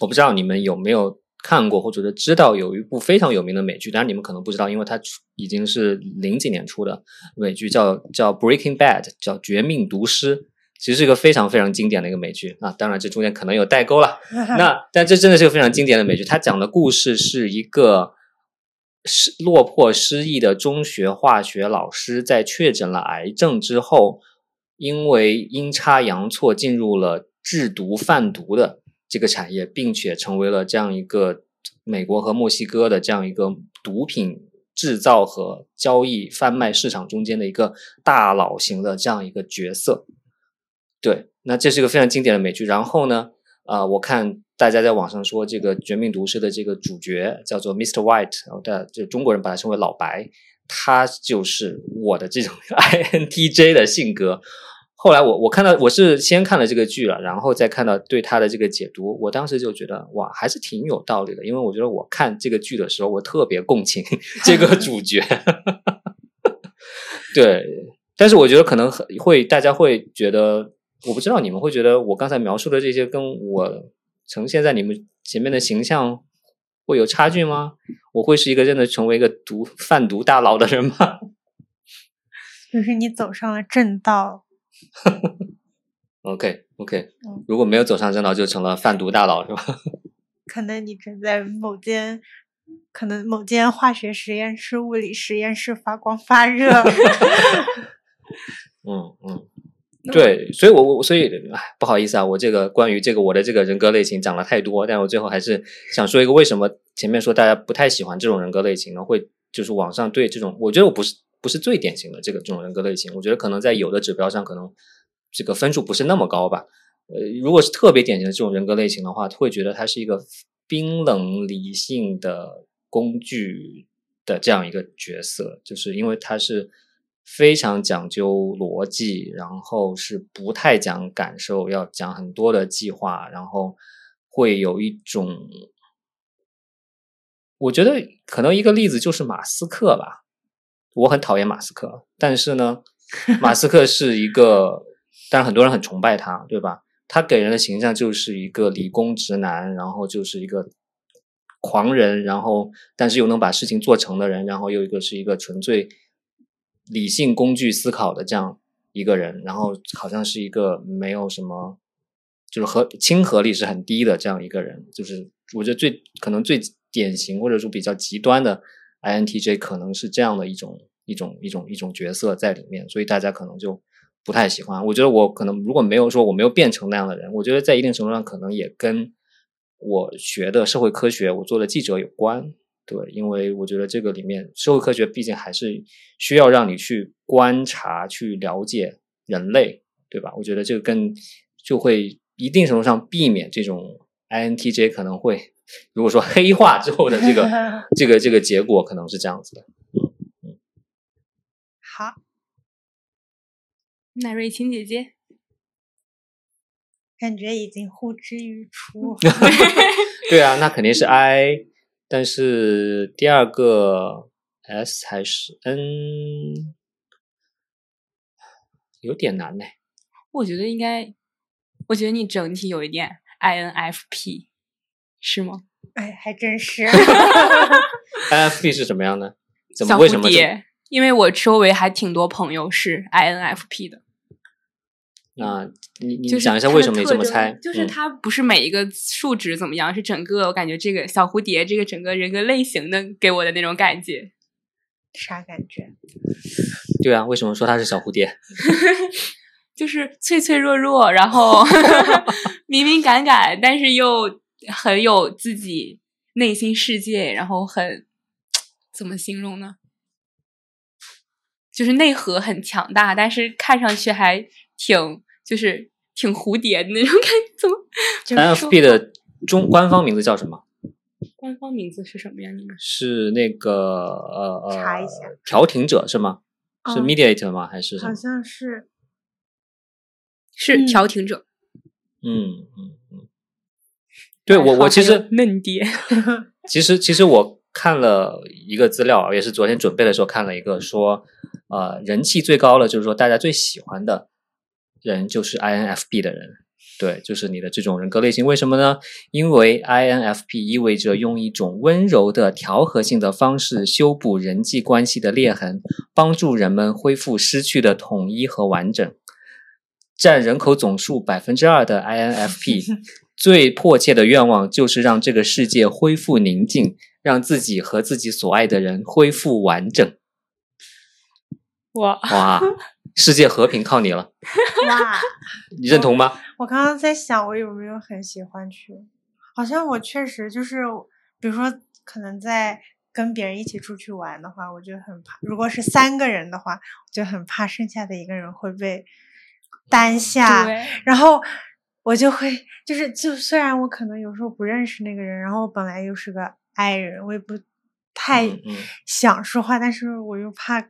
我不知道你们有没有。看过或者是知道有一部非常有名的美剧，当然你们可能不知道，因为它已经是零几年出的美剧，叫叫《Breaking Bad》，叫《绝命毒师》，其实是一个非常非常经典的一个美剧啊。当然这中间可能有代沟了，那但这真的是个非常经典的美剧。它讲的故事是一个失落魄失意的中学化学老师，在确诊了癌症之后，因为阴差阳错进入了制毒贩毒的。这个产业，并且成为了这样一个美国和墨西哥的这样一个毒品制造和交易贩卖市场中间的一个大佬型的这样一个角色。对，那这是一个非常经典的美剧。然后呢，啊，我看大家在网上说这个《绝命毒师》的这个主角叫做 Mr. White，然后的就中国人把他称为老白，他就是我的这种 INTJ 的性格。后来我我看到我是先看了这个剧了，然后再看到对他的这个解读，我当时就觉得哇，还是挺有道理的。因为我觉得我看这个剧的时候，我特别共情 这个 主角。对，但是我觉得可能会大家会觉得，我不知道你们会觉得我刚才描述的这些跟我呈现在你们前面的形象会有差距吗？我会是一个真的成为一个毒贩毒大佬的人吗？就是你走上了正道。OK OK，如果没有走上正道，就成了贩毒大佬，是吧？可能你正在某间，可能某间化学实验室、物理实验室发光发热。嗯嗯，对，所以我我所以不好意思啊，我这个关于这个我的这个人格类型讲了太多，但我最后还是想说一个，为什么前面说大家不太喜欢这种人格类型呢？会就是网上对这种，我觉得我不是。不是最典型的这个这种人格类型，我觉得可能在有的指标上可能这个分数不是那么高吧。呃，如果是特别典型的这种人格类型的话，会觉得他是一个冰冷理性的工具的这样一个角色，就是因为他是非常讲究逻辑，然后是不太讲感受，要讲很多的计划，然后会有一种，我觉得可能一个例子就是马斯克吧。我很讨厌马斯克，但是呢，马斯克是一个，但是很多人很崇拜他，对吧？他给人的形象就是一个理工直男，然后就是一个狂人，然后但是又能把事情做成的人，然后又一个是一个纯粹理性工具思考的这样一个人，然后好像是一个没有什么，就是和亲和力是很低的这样一个人，就是我觉得最可能最典型或者说比较极端的。INTJ 可能是这样的一种一种一种一种角色在里面，所以大家可能就不太喜欢。我觉得我可能如果没有说我没有变成那样的人，我觉得在一定程度上可能也跟我学的社会科学，我做的记者有关。对，因为我觉得这个里面社会科学毕竟还是需要让你去观察、去了解人类，对吧？我觉得这个更就会一定程度上避免这种 INTJ 可能会。如果说黑化之后的这个 这个这个结果可能是这样子的，嗯嗯，好，那瑞琴姐姐，感觉已经呼之欲出。对啊，那肯定是 I，但是第二个 S 还是 N，有点难呢。我觉得应该，我觉得你整体有一点 INFP。是吗？哎，还真是。INFP 是什么样的？怎么？为什么？因为我周围还挺多朋友是 INFP 的。那你你讲一下为什么你这么猜？就是它不是每一个数值怎么样，是整个我感觉这个小蝴蝶这个整个人格类型的给我的那种感觉。啥感觉？对啊，为什么说它是小蝴蝶？就是脆脆弱弱，然后 敏敏感感，但是又。很有自己内心世界，然后很怎么形容呢？就是内核很强大，但是看上去还挺就是挺蝴蝶的那种感觉。怎么？INFP 的中官方名字叫什么？官方名字是什么呀？你们是那个呃呃，查一下调停者是吗？是哦 mediator 吗？还是好？像是是嗯调停者。嗯嗯嗯。对我我其实嫩爹，其实其实我看了一个资料，也是昨天准备的时候看了一个说，呃，人气最高的就是说大家最喜欢的人就是 INFP 的人，对，就是你的这种人格类型。为什么呢？因为 INFP 意味着用一种温柔的调和性的方式修补人际关系的裂痕，帮助人们恢复失去的统一和完整。占人口总数百分之二的 INFP 最迫切的愿望就是让这个世界恢复宁静，让自己和自己所爱的人恢复完整。哇，哇，世界和平靠你了，哇！你认同吗？我刚刚在想，我有没有很喜欢去？好像我确实就是，比如说，可能在跟别人一起出去玩的话，我就很怕。如果是三个人的话，我就很怕剩下的一个人会被单下，然后我就会就是就虽然我可能有时候不认识那个人，然后本来又是个 i 人，我也不太想说话，但是我又怕。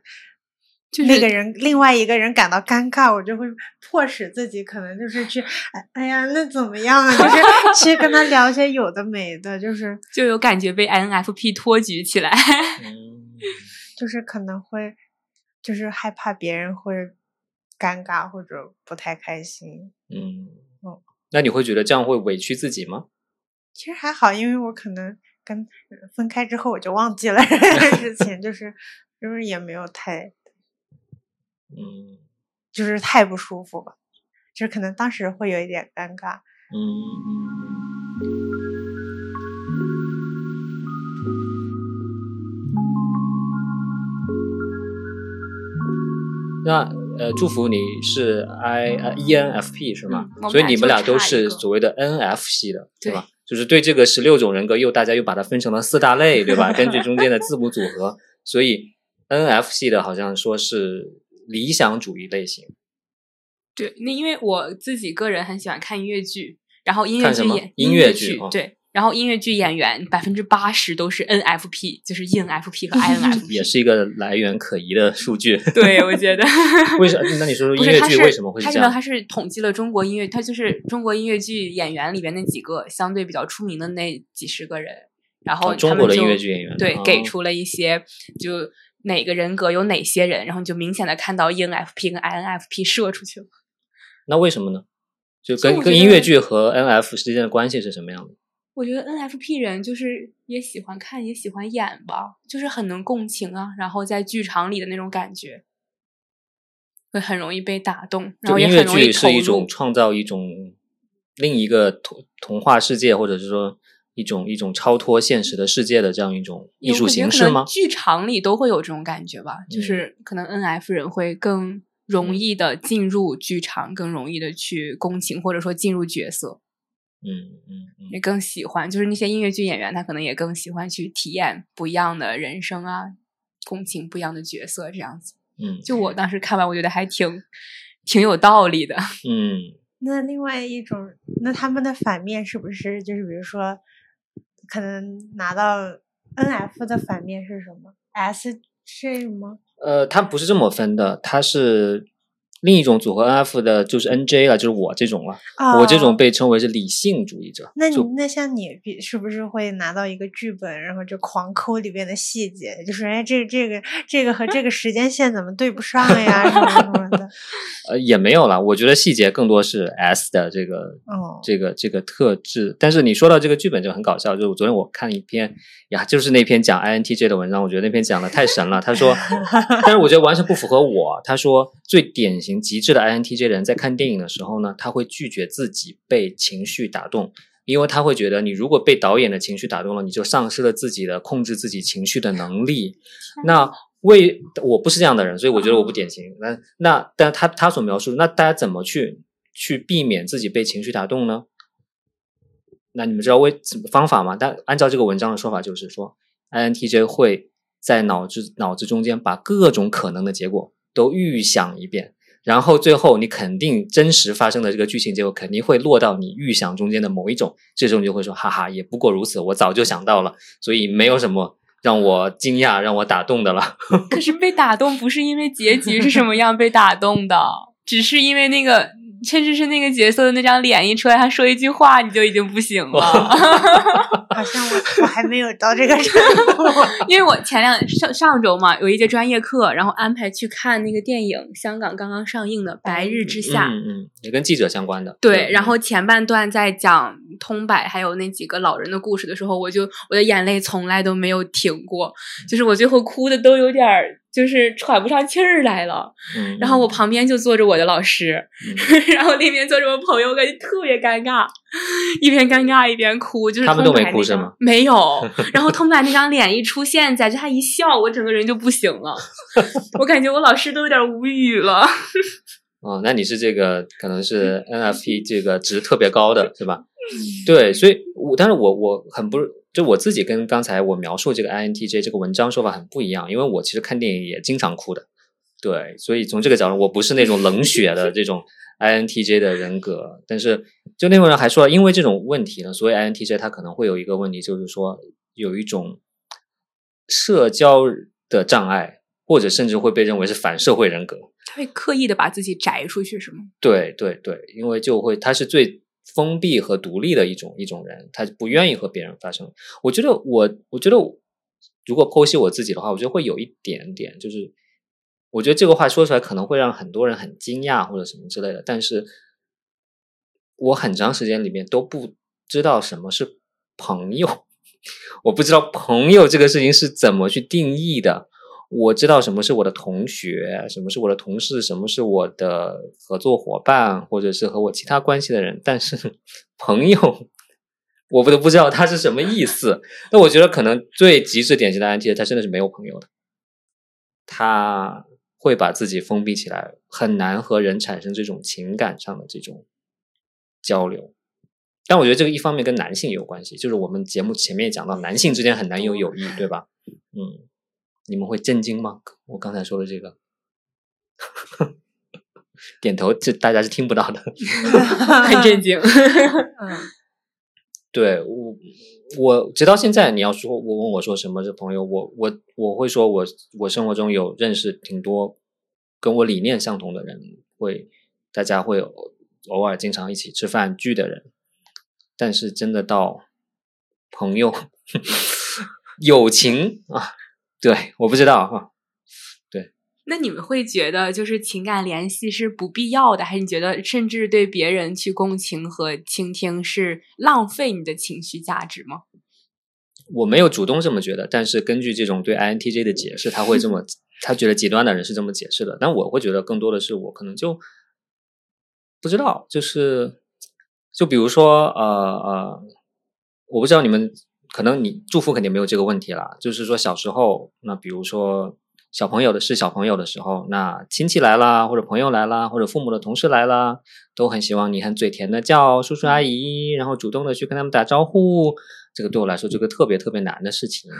就是那个人，另外一个人感到尴尬，我就会迫使自己，可能就是去，哎哎呀，那怎么样啊？就是 去跟他聊一些有的没的，就是就有感觉被 INFP 托举起来。嗯，就是可能会，就是害怕别人会尴尬或者不太开心。嗯哦，那你会觉得这样会委屈自己吗？其实还好，因为我可能跟分开之后我就忘记了 这件事情，就是就是也没有太嗯就是太不舒服吧，就是可能当时会有一点尴尬。嗯嗯。那呃，祝福你是 I 呃 ENFP 是吗？嗯我们所以你们俩都是所谓的 NF 系的，对对吧？就是对这个十六种人格又大家又把它分成了四大类，对吧？根据中间的字母组合，所以 NF 系的好像说是理想主义类型。对，那因为我自己个人很喜欢看音乐剧，然后音乐剧演音乐乐剧哦对，然后音乐剧演员百分之八十都是 NFP，就是 ENFP 和 INFP，也是一个来源可疑的数据。对，我觉得 为什么？那你说说音乐他是剧为什么会？这样？他是统计了中国音乐，他就是中国音乐剧演员里边那几个相对比较出名的那几十个人，然后哦中国的音乐剧演员对、哦给出了一些就哪个人格有哪些人，然后你就明显的看到 ENFP 跟 INFP 射出去了。那为什么呢？就跟跟音乐剧和 NF 之间的关系是什么样的？我觉得 NFP 人就是也喜欢看，也喜欢演吧，就是很能共情啊，然后在剧场里的那种感觉，会很容易被打动，然后音乐很容易投剧是一种。创造一种另一个童童话世界，或者是说一种一种超脱现实的世界的这样一种艺术形式吗？剧场里都会有这种感觉吧，就嗯是可能 NF 人会更容易的进入剧场，更容易的去共情，或者说进入角色，嗯嗯嗯也嗯更喜欢。就是那些音乐剧演员，他可能也更喜欢去体验不一样的人生啊，共情不一样的角色，这样子。嗯就我当时看完，我觉得还挺挺有道理的。嗯，那另外一种，那他们的反面是不是就是比如说，可能拿到 NF 的反面是什么？SJ 吗？呃，它不是这么分的，它是另一种组合 NF 的，就是 NJ 了，就是我这种了。我这种哦被称为是理性主义者。那你那像你比是不是会拿到一个剧本，然后就狂抠里边的细节，就是哎这这个这个和这个时间线怎么对不上呀，什么什么的。呃也没有了，我觉得细节更多是 S 的这个哦，这个这个特质。但是你说到这个剧本就很搞笑，就是我昨天我看一篇呀，就是那篇讲 INTJ 的文章，我觉得那篇讲的太神了。他说，但是我觉得完全不符合我。他说，最典型极致的 INTJ 人在看电影的时候呢，他会拒绝自己被情绪打动。因为他会觉得，你如果被导演的情绪打动了，你就丧失了自己的控制自己情绪的能力。那为我不是这样的人，所以我觉得我不典型。那那但他他所描述，那大家怎么去去避免自己被情绪打动呢？那你们知道为什么方法吗？但按照这个文章的说法，就是说，INTJ 会在脑子脑子中间把各种可能的结果都预想一遍，然后最后你肯定真实发生的这个剧情结果肯定会落到你预想中间的某一种，这时候你就会说，哈哈，也不过如此，我早就想到了，所以没有什么让我惊讶、让我打动的了。可是被打动不是因为结局是什么样被打动的，只是因为那个。甚至是那个角色的那张脸一出来，他说一句话，你就已经不行了。好像我我还没有到这个程度，因为我前两上上周嘛，有一节专业课，然后安排去看那个电影，香港刚刚上映的《白日之下》。嗯嗯，也跟记者相关的。对，然后前半段在讲通柏还有那几个老人的故事的时候，我就我的眼泪从来都没有停过，就是我最后哭的都有点儿。就是喘不上气儿来了，然后我旁边就坐着我的老师，然后那边坐着我朋友，感觉特别尴尬，一边尴尬一边哭。就是他们都没哭是吗？没有。然后通白那张脸一出现，在这他一笑，我整个人就不行了。我感觉我老师都有点无语了。哦，那你是这个可能是 NFP 这个值特别高的是吧？对，所以我但是我我很不。就我自己跟刚才我描述这个 INTJ 这个文章说法很不一样，因为我其实看电影也经常哭的，对，所以从这个角度，我不是那种冷血的这种 INTJ 的人格。但是就那个人还说，因为这种问题呢，所以 INTJ 他可能会有一个问题，就是说有一种社交的障碍，或者甚至会被认为是反社会人格。他会刻意的把自己摘出去，是吗？对对对，因为就会他是最。封闭和独立的一种一种人，他不愿意和别人发生。我觉得我，我觉得如果剖析我自己的话，我觉得会有一点点，就是我觉得这个话说出来可能会让很多人很惊讶或者什么之类的。但是我很长时间里面都不知道什么是朋友，我不知道朋友这个事情是怎么去定义的。我知道什么是我的同学，什么是我的同事，什么是我的合作伙伴，或者是和我其他关系的人。但是 朋友，我不都不知道他是什么意思。那我觉得可能最极致典型的 I N T，他真的是没有朋友的，他会把自己封闭起来，很难和人产生这种情感上的这种交流。但我觉得这个一方面跟男性有关系，就是我们节目前面讲到，男性之间很难有友谊，对吧？嗯。你们会震惊吗？我刚才说的这个，点头，这大家是听不到的，很震惊。嗯，对我，我直到现在，你要说，我问我说什么是朋友，我我我会说，我我生活中有认识挺多跟我理念相同的人，会大家会偶尔经常一起吃饭聚的人，但是真的到朋友、友情啊。对，我不知道哈。对，那你们会觉得就是情感联系是不必要的，还是你觉得甚至对别人去共情和倾听是浪费你的情绪价值吗？我没有主动这么觉得，但是根据这种对 INTJ 的解释，他会这么，他觉得极端的人是这么解释的。但我会觉得更多的是我可能就不知道，就是就比如说呃呃，我不知道你们。可能你祝福肯定没有这个问题了，就是说小时候，那比如说小朋友的是小朋友的时候，那亲戚来啦，或者朋友来啦，或者父母的同事来啦，都很希望你很嘴甜的叫叔叔阿姨，然后主动的去跟他们打招呼。这个对我来说，这个特别特别难的事情。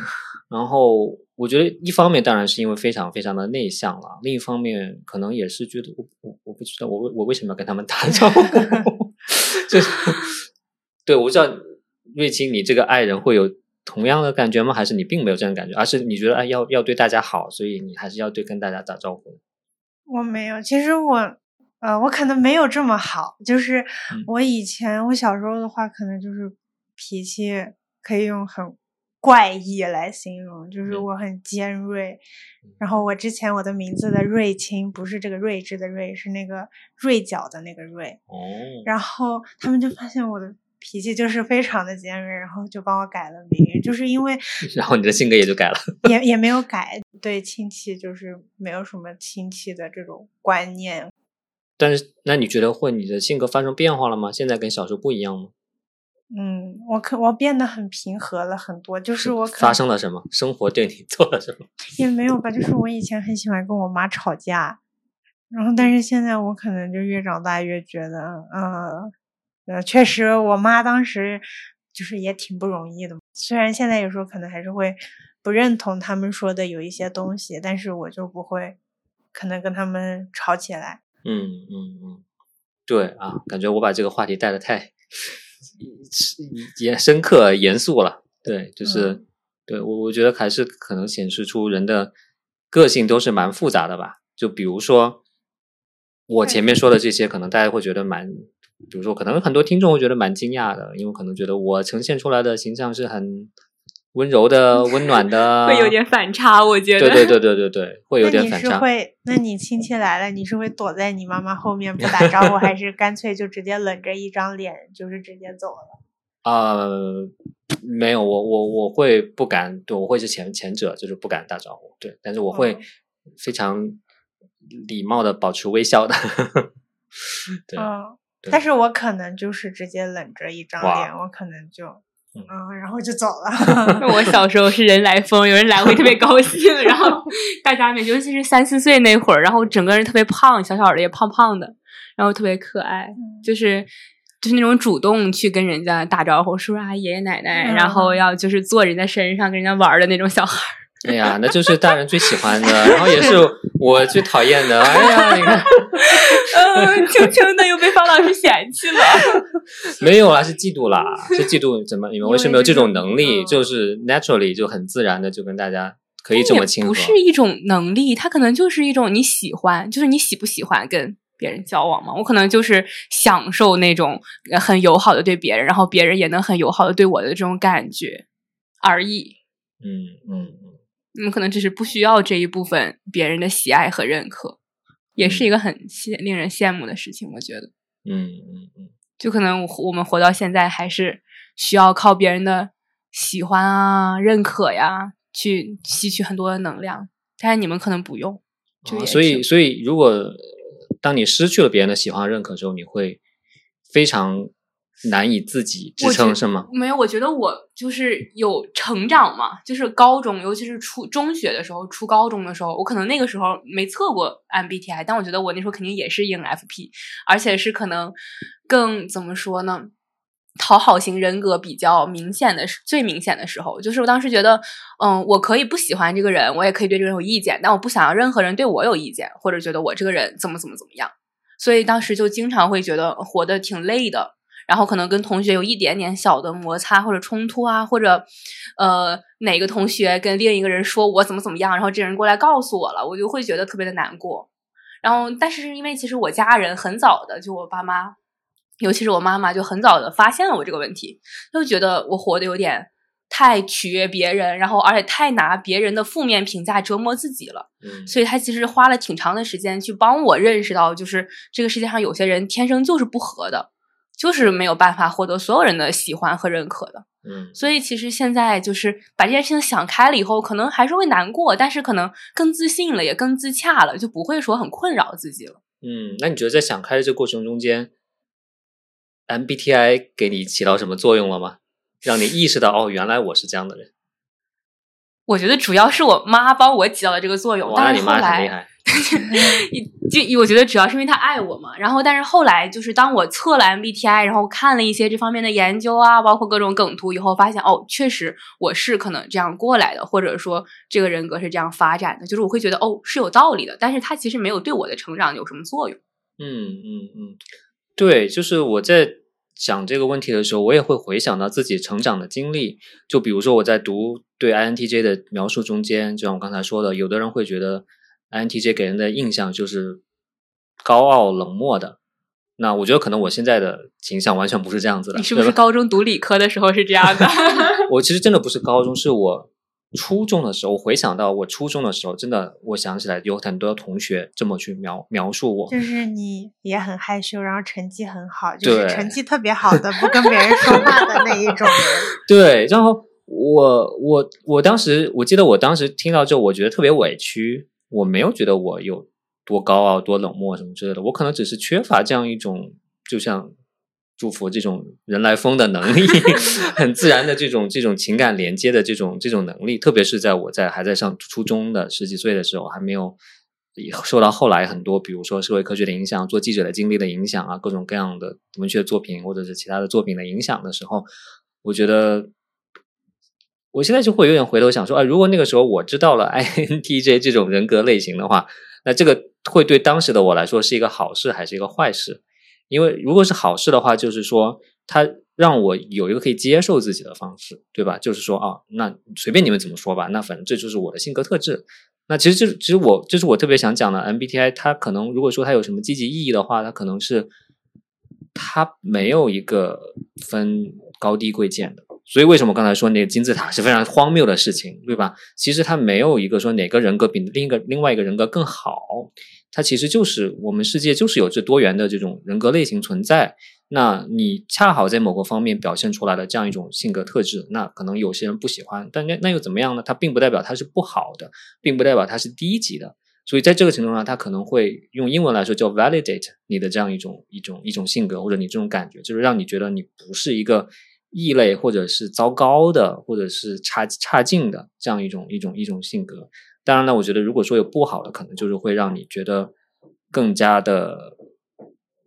然后我觉得一方面当然是因为非常非常的内向了，另一方面可能也是觉得我我我不知道我我为什么要跟他们打招呼，就是对我不知道。瑞清，你这个爱人会有同样的感觉吗？还是你并没有这样感觉，而是你觉得哎，要要对大家好，所以你还是要对跟大家打招呼？我没有，其实我呃，我可能没有这么好。就是我以前我小时候的话，可能就是脾气可以用很怪异来形容，就是我很尖锐。然后我之前我的名字的瑞青不是这个睿智的睿，是那个锐角的那个锐。哦。然后他们就发现我的。脾气就是非常的尖锐，然后就帮我改了名，就是因为，然后你的性格也就改了，也也没有改，对亲戚就是没有什么亲戚的这种观念。但是，那你觉得会你的性格发生变化了吗？现在跟小时候不一样吗？嗯，我可我变得很平和了很多，就是我发生了什么？生活对你 做了什么？也没有吧，就是我以前很喜欢跟我妈吵架，然后但是现在我可能就越长大越觉得，嗯。呃，确实，我妈当时就是也挺不容易的。虽然现在有时候可能还是会不认同他们说的有一些东西，但是我就不会可能跟他们吵起来。嗯嗯嗯，对啊，感觉我把这个话题带的太严深刻严肃了。对，就是、嗯对我我觉得还是可能显示出人的个性都是蛮复杂的吧。就比如说我前面说的这些，可能大家会觉得蛮，比如说可能很多听众会觉得蛮惊讶的，因为可能觉得我呈现出来的形象是很温柔的、温暖的，会有点反差，我觉得。对对对对对对，会有点反差。你是会，那你亲戚来了，你是会躲在你妈妈后面不打招呼，还是 干脆就直接冷着一张脸，就是直接走了？呃，没有，我我我会不敢，对我会是前前者，就是不敢打招呼，对，但是我会哦非常礼貌的保持微笑的，对但是我可能就是直接冷着一张脸，我可能就嗯嗯，然后就走了。那我小时候是人来疯，有人来我会特别高兴，然后 大家们，尤其是三四岁那会儿，然后整个人特别胖，小小的也胖胖的，然后特别可爱，嗯就是就是那种主动去跟人家打招呼，叔叔阿姨、爷爷奶奶，嗯然后要就是坐人家身上跟人家玩的那种小孩儿。哎呀，那就是大人最喜欢的，然后也是我最讨厌的。哎呀，你看，嗯，轻轻的又被方老师嫌弃了。没有啦，是嫉妒啦，是嫉妒怎么你们为什么有这种能力？嗯就是 naturally 就很自然的就跟大家可以这么亲和不。是一种能力，它可能就是一种你喜欢，就是你喜不喜欢跟别人交往嘛。我可能就是享受那种呃很友好的对别人，然后别人也能很友好的对我的这种感觉而已。嗯嗯嗯，你们可能只是不需要这一部分别人的喜爱和认可，也是一个很羡令人羡慕的事情。我觉得，嗯嗯嗯，就可能我我们活到现在，还是需要靠别人的喜欢啊、认可呀，去吸取很多的能量。但是你们可能不用，就啊所以所以如果呃当你失去了别人的喜欢和认可之后，你会非常难以自己支撑，是吗？没有，我觉得我就是有成长嘛，就是高中，尤其是初中学的时候，初高中的时候，我可能那个时候没测过 MBTI，但我觉得我那时候肯定也是 ENFP，而且是可能更怎么说呢？讨好型人格比较明显的时，最明显的时候，就是我当时觉得，嗯，我可以不喜欢这个人，我也可以对这个人有意见，但我不想要任何人对我有意见，或者觉得我这个人怎么怎么怎么样，所以当时就经常会觉得活得挺累的，然后可能跟同学有一点点小的摩擦或者冲突啊，或者呃哪个同学跟另一个人说我怎么怎么样，然后这人过来告诉我了，我就会觉得特别的难过。然后，但是因为其实我家人很早的，就我爸妈，尤其是我妈妈，就很早的发现了我这个问题，就觉得我活得有点太取悦别人，然后而且太拿别人的负面评价折磨自己了。嗯，所以他其实花了挺长的时间去帮我认识到，就是这个世界上有些人天生就是不合的，就是没有办法获得所有人的喜欢和认可的。嗯所以其实现在就是把这件事情想开了以后，可能还是会难过，但是可能更自信了，也更自洽了，就不会说很困扰自己了。嗯，那你觉得在想开的这个过程中间，MBTI 给你起到什么作用了吗？让你意识到哦，原来我是这样的人。我觉得主要是我妈帮我起到了这个作用，哇，那你但是后来妈很厉害。就我觉得主要是因为他爱我嘛，然后但是后来就是当我测了 MBTI，然后看了一些这方面的研究啊，包括各种梗图以后，发现哦，确实我是可能这样过来的，或者说这个人格是这样发展的，就是我会觉得哦是有道理的，但是它其实没有对我的成长有什么作用。嗯嗯嗯，对，就是我在想这个问题的时候，我也会回想到自己成长的经历。就比如说我在读对 INTJ 的描述中间，就像我刚才说的，有的人会觉得 INTJ 给人的印象就是高傲冷漠的。那我觉得可能我现在的形象完全不是这样子的。你是不是高中读理科的时候是这样的？我其实真的不是高中，是我初中的时候。我回想到我初中的时候，真的，我想起来有很多同学这么去描描述我。就是你也很害羞，然后成绩很好，就是成绩特别好的，不跟别人说话的那一种人。对，然后我我我当时我记得我当时听到之后，我觉得特别委屈，我没有觉得我有多高傲、多冷漠什么之类的，我可能只是缺乏这样一种，就像祝福这种人来疯的能力，很自然的这种这种情感连接的这种这种能力，特别是在我在还在上初中的十几岁的时候，还没有。受到后来很多，比如说社会科学的影响、做记者的经历的影响啊，各种各样的文学作品或者是其他的作品的影响的时候，我觉得我现在就会有点回头想说，啊，如果那个时候我知道了 INTJ 这种人格类型的话，那这个会对当时的我来说是一个好事还是一个坏事？因为如果是好事的话，就是说它让我有一个可以接受自己的方式，对吧？就是说啊，那随便你们怎么说吧，那反正这就是我的性格特质。那其实这其实我这是我特别想讲的 MBTI，它可能如果说它有什么积极意义的话，它可能是它没有一个分高低贵贱的。所以为什么刚才说那个金字塔是非常荒谬的事情，对吧？其实它没有一个说哪个人格比另一个另外一个人格更好，它其实就是我们世界就是有这多元的这种人格类型存在。那你恰好在某个方面表现出来的这样一种性格特质，那可能有些人不喜欢，但那那又怎么样呢？它并不代表它是不好的，并不代表它是低级的。所以在这个程度上，它可能会用英文来说叫 validate 你的这样一种一种一种性格或者你这种感觉，就是让你觉得你不是一个异类或者是糟糕的或者是差差劲的这样一种一种一种性格。当然呢，我觉得如果说有不好的，可能就是会让你觉得更加的。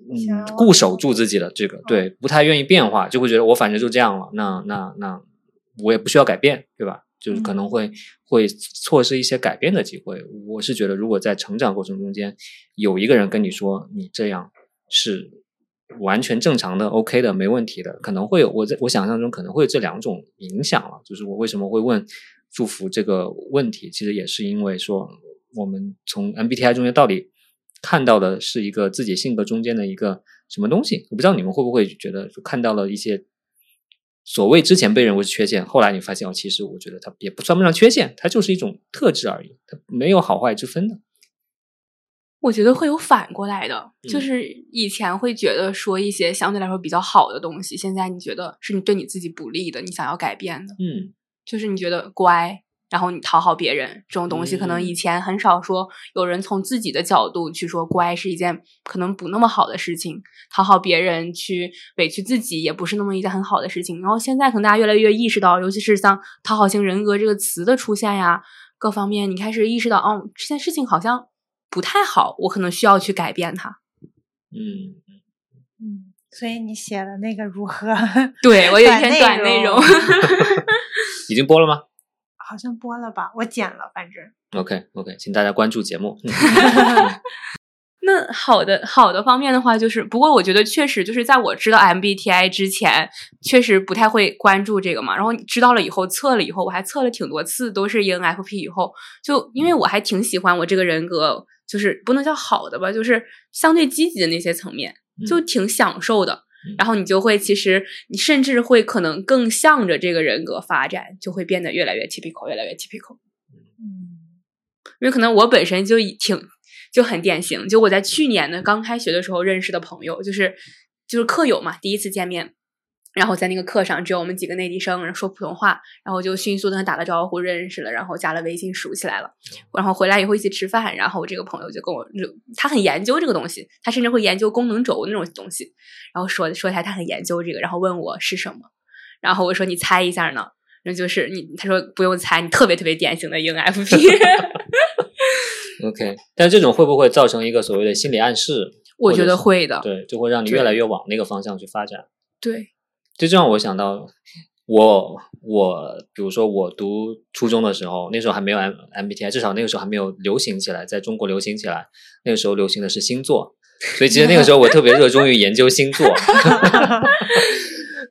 嗯，固守住自己的这个，对，不太愿意变化，就会觉得我反正就这样了，那那那我也不需要改变，对吧？就是可能会会错失一些改变的机会。我是觉得，如果在成长过程中间有一个人跟你说你这样是完全正常的、OK 的、没问题的，可能会有我在我想象中可能会有这两种影响了。就是我为什么会问祝福这个问题，其实也是因为说我们从 MBTI 中间到底。看到的是一个自己性格中间的一个什么东西，我不知道你们会不会觉得看到了一些所谓之前被认为是缺陷，后来你发现哦，其实我觉得它也不算不上缺陷，它就是一种特质而已，它没有好坏之分的。我觉得会有反过来的，就是以前会觉得说一些相对来说比较好的东西，现在你觉得是你对你自己不利的，你想要改变的，嗯，就是你觉得乖。然后你讨好别人这种东西，可能以前很少说有人从自己的角度去说乖是一件可能不那么好的事情，讨好别人去委屈自己也不是那么一件很好的事情。然后现在可能大家越来越意识到，尤其是像讨好型人格这个词的出现呀，各方面你开始意识到，哦，这件事情好像不太好，我可能需要去改变它。嗯嗯，所以你写的那个如何？对我有一篇短内容，已经播了吗？好像播了吧，我剪了，反正。OK OK，请大家关注节目。那好的好的方面的话，就是不过我觉得确实就是在我知道 MBTI 之前，确实不太会关注这个嘛。然后知道了以后，测了以后，我还测了挺多次，都是 ENFP 以后，就因为我还挺喜欢我这个人格，就是不能叫好的吧，就是相对积极的那些层面，就挺享受的。然后你就会，其实你甚至会可能更向着这个人格发展，就会变得越来越 typical，越来越 typical。嗯，因为可能我本身就挺就很典型，就我在去年的刚开学的时候认识的朋友，就是就是课友嘛，第一次见面。然后在那个课上，只有我们几个内地生说普通话，然后就迅速跟他打了招呼，认识了，然后加了微信，熟起来了。然后回来以后一起吃饭，然后我这个朋友就跟我，他很研究这个东西，他甚至会研究功能轴那种东西。然后说说一下他很研究这个，然后问我是什么，然后我说你猜一下呢？那就是你，他说不用猜，你特别特别典型的 INFP。OK，但这种会不会造成一个所谓的心理暗示？我觉得会的，对，就会让你越来越往那个方向去发展。对。就这让我想到，我我比如说我读初中的时候，那时候还没有 M MBTI，至少那个时候还没有流行起来，在中国流行起来，那个时候流行的是星座，所以其实那个时候我特别热衷于研究星座。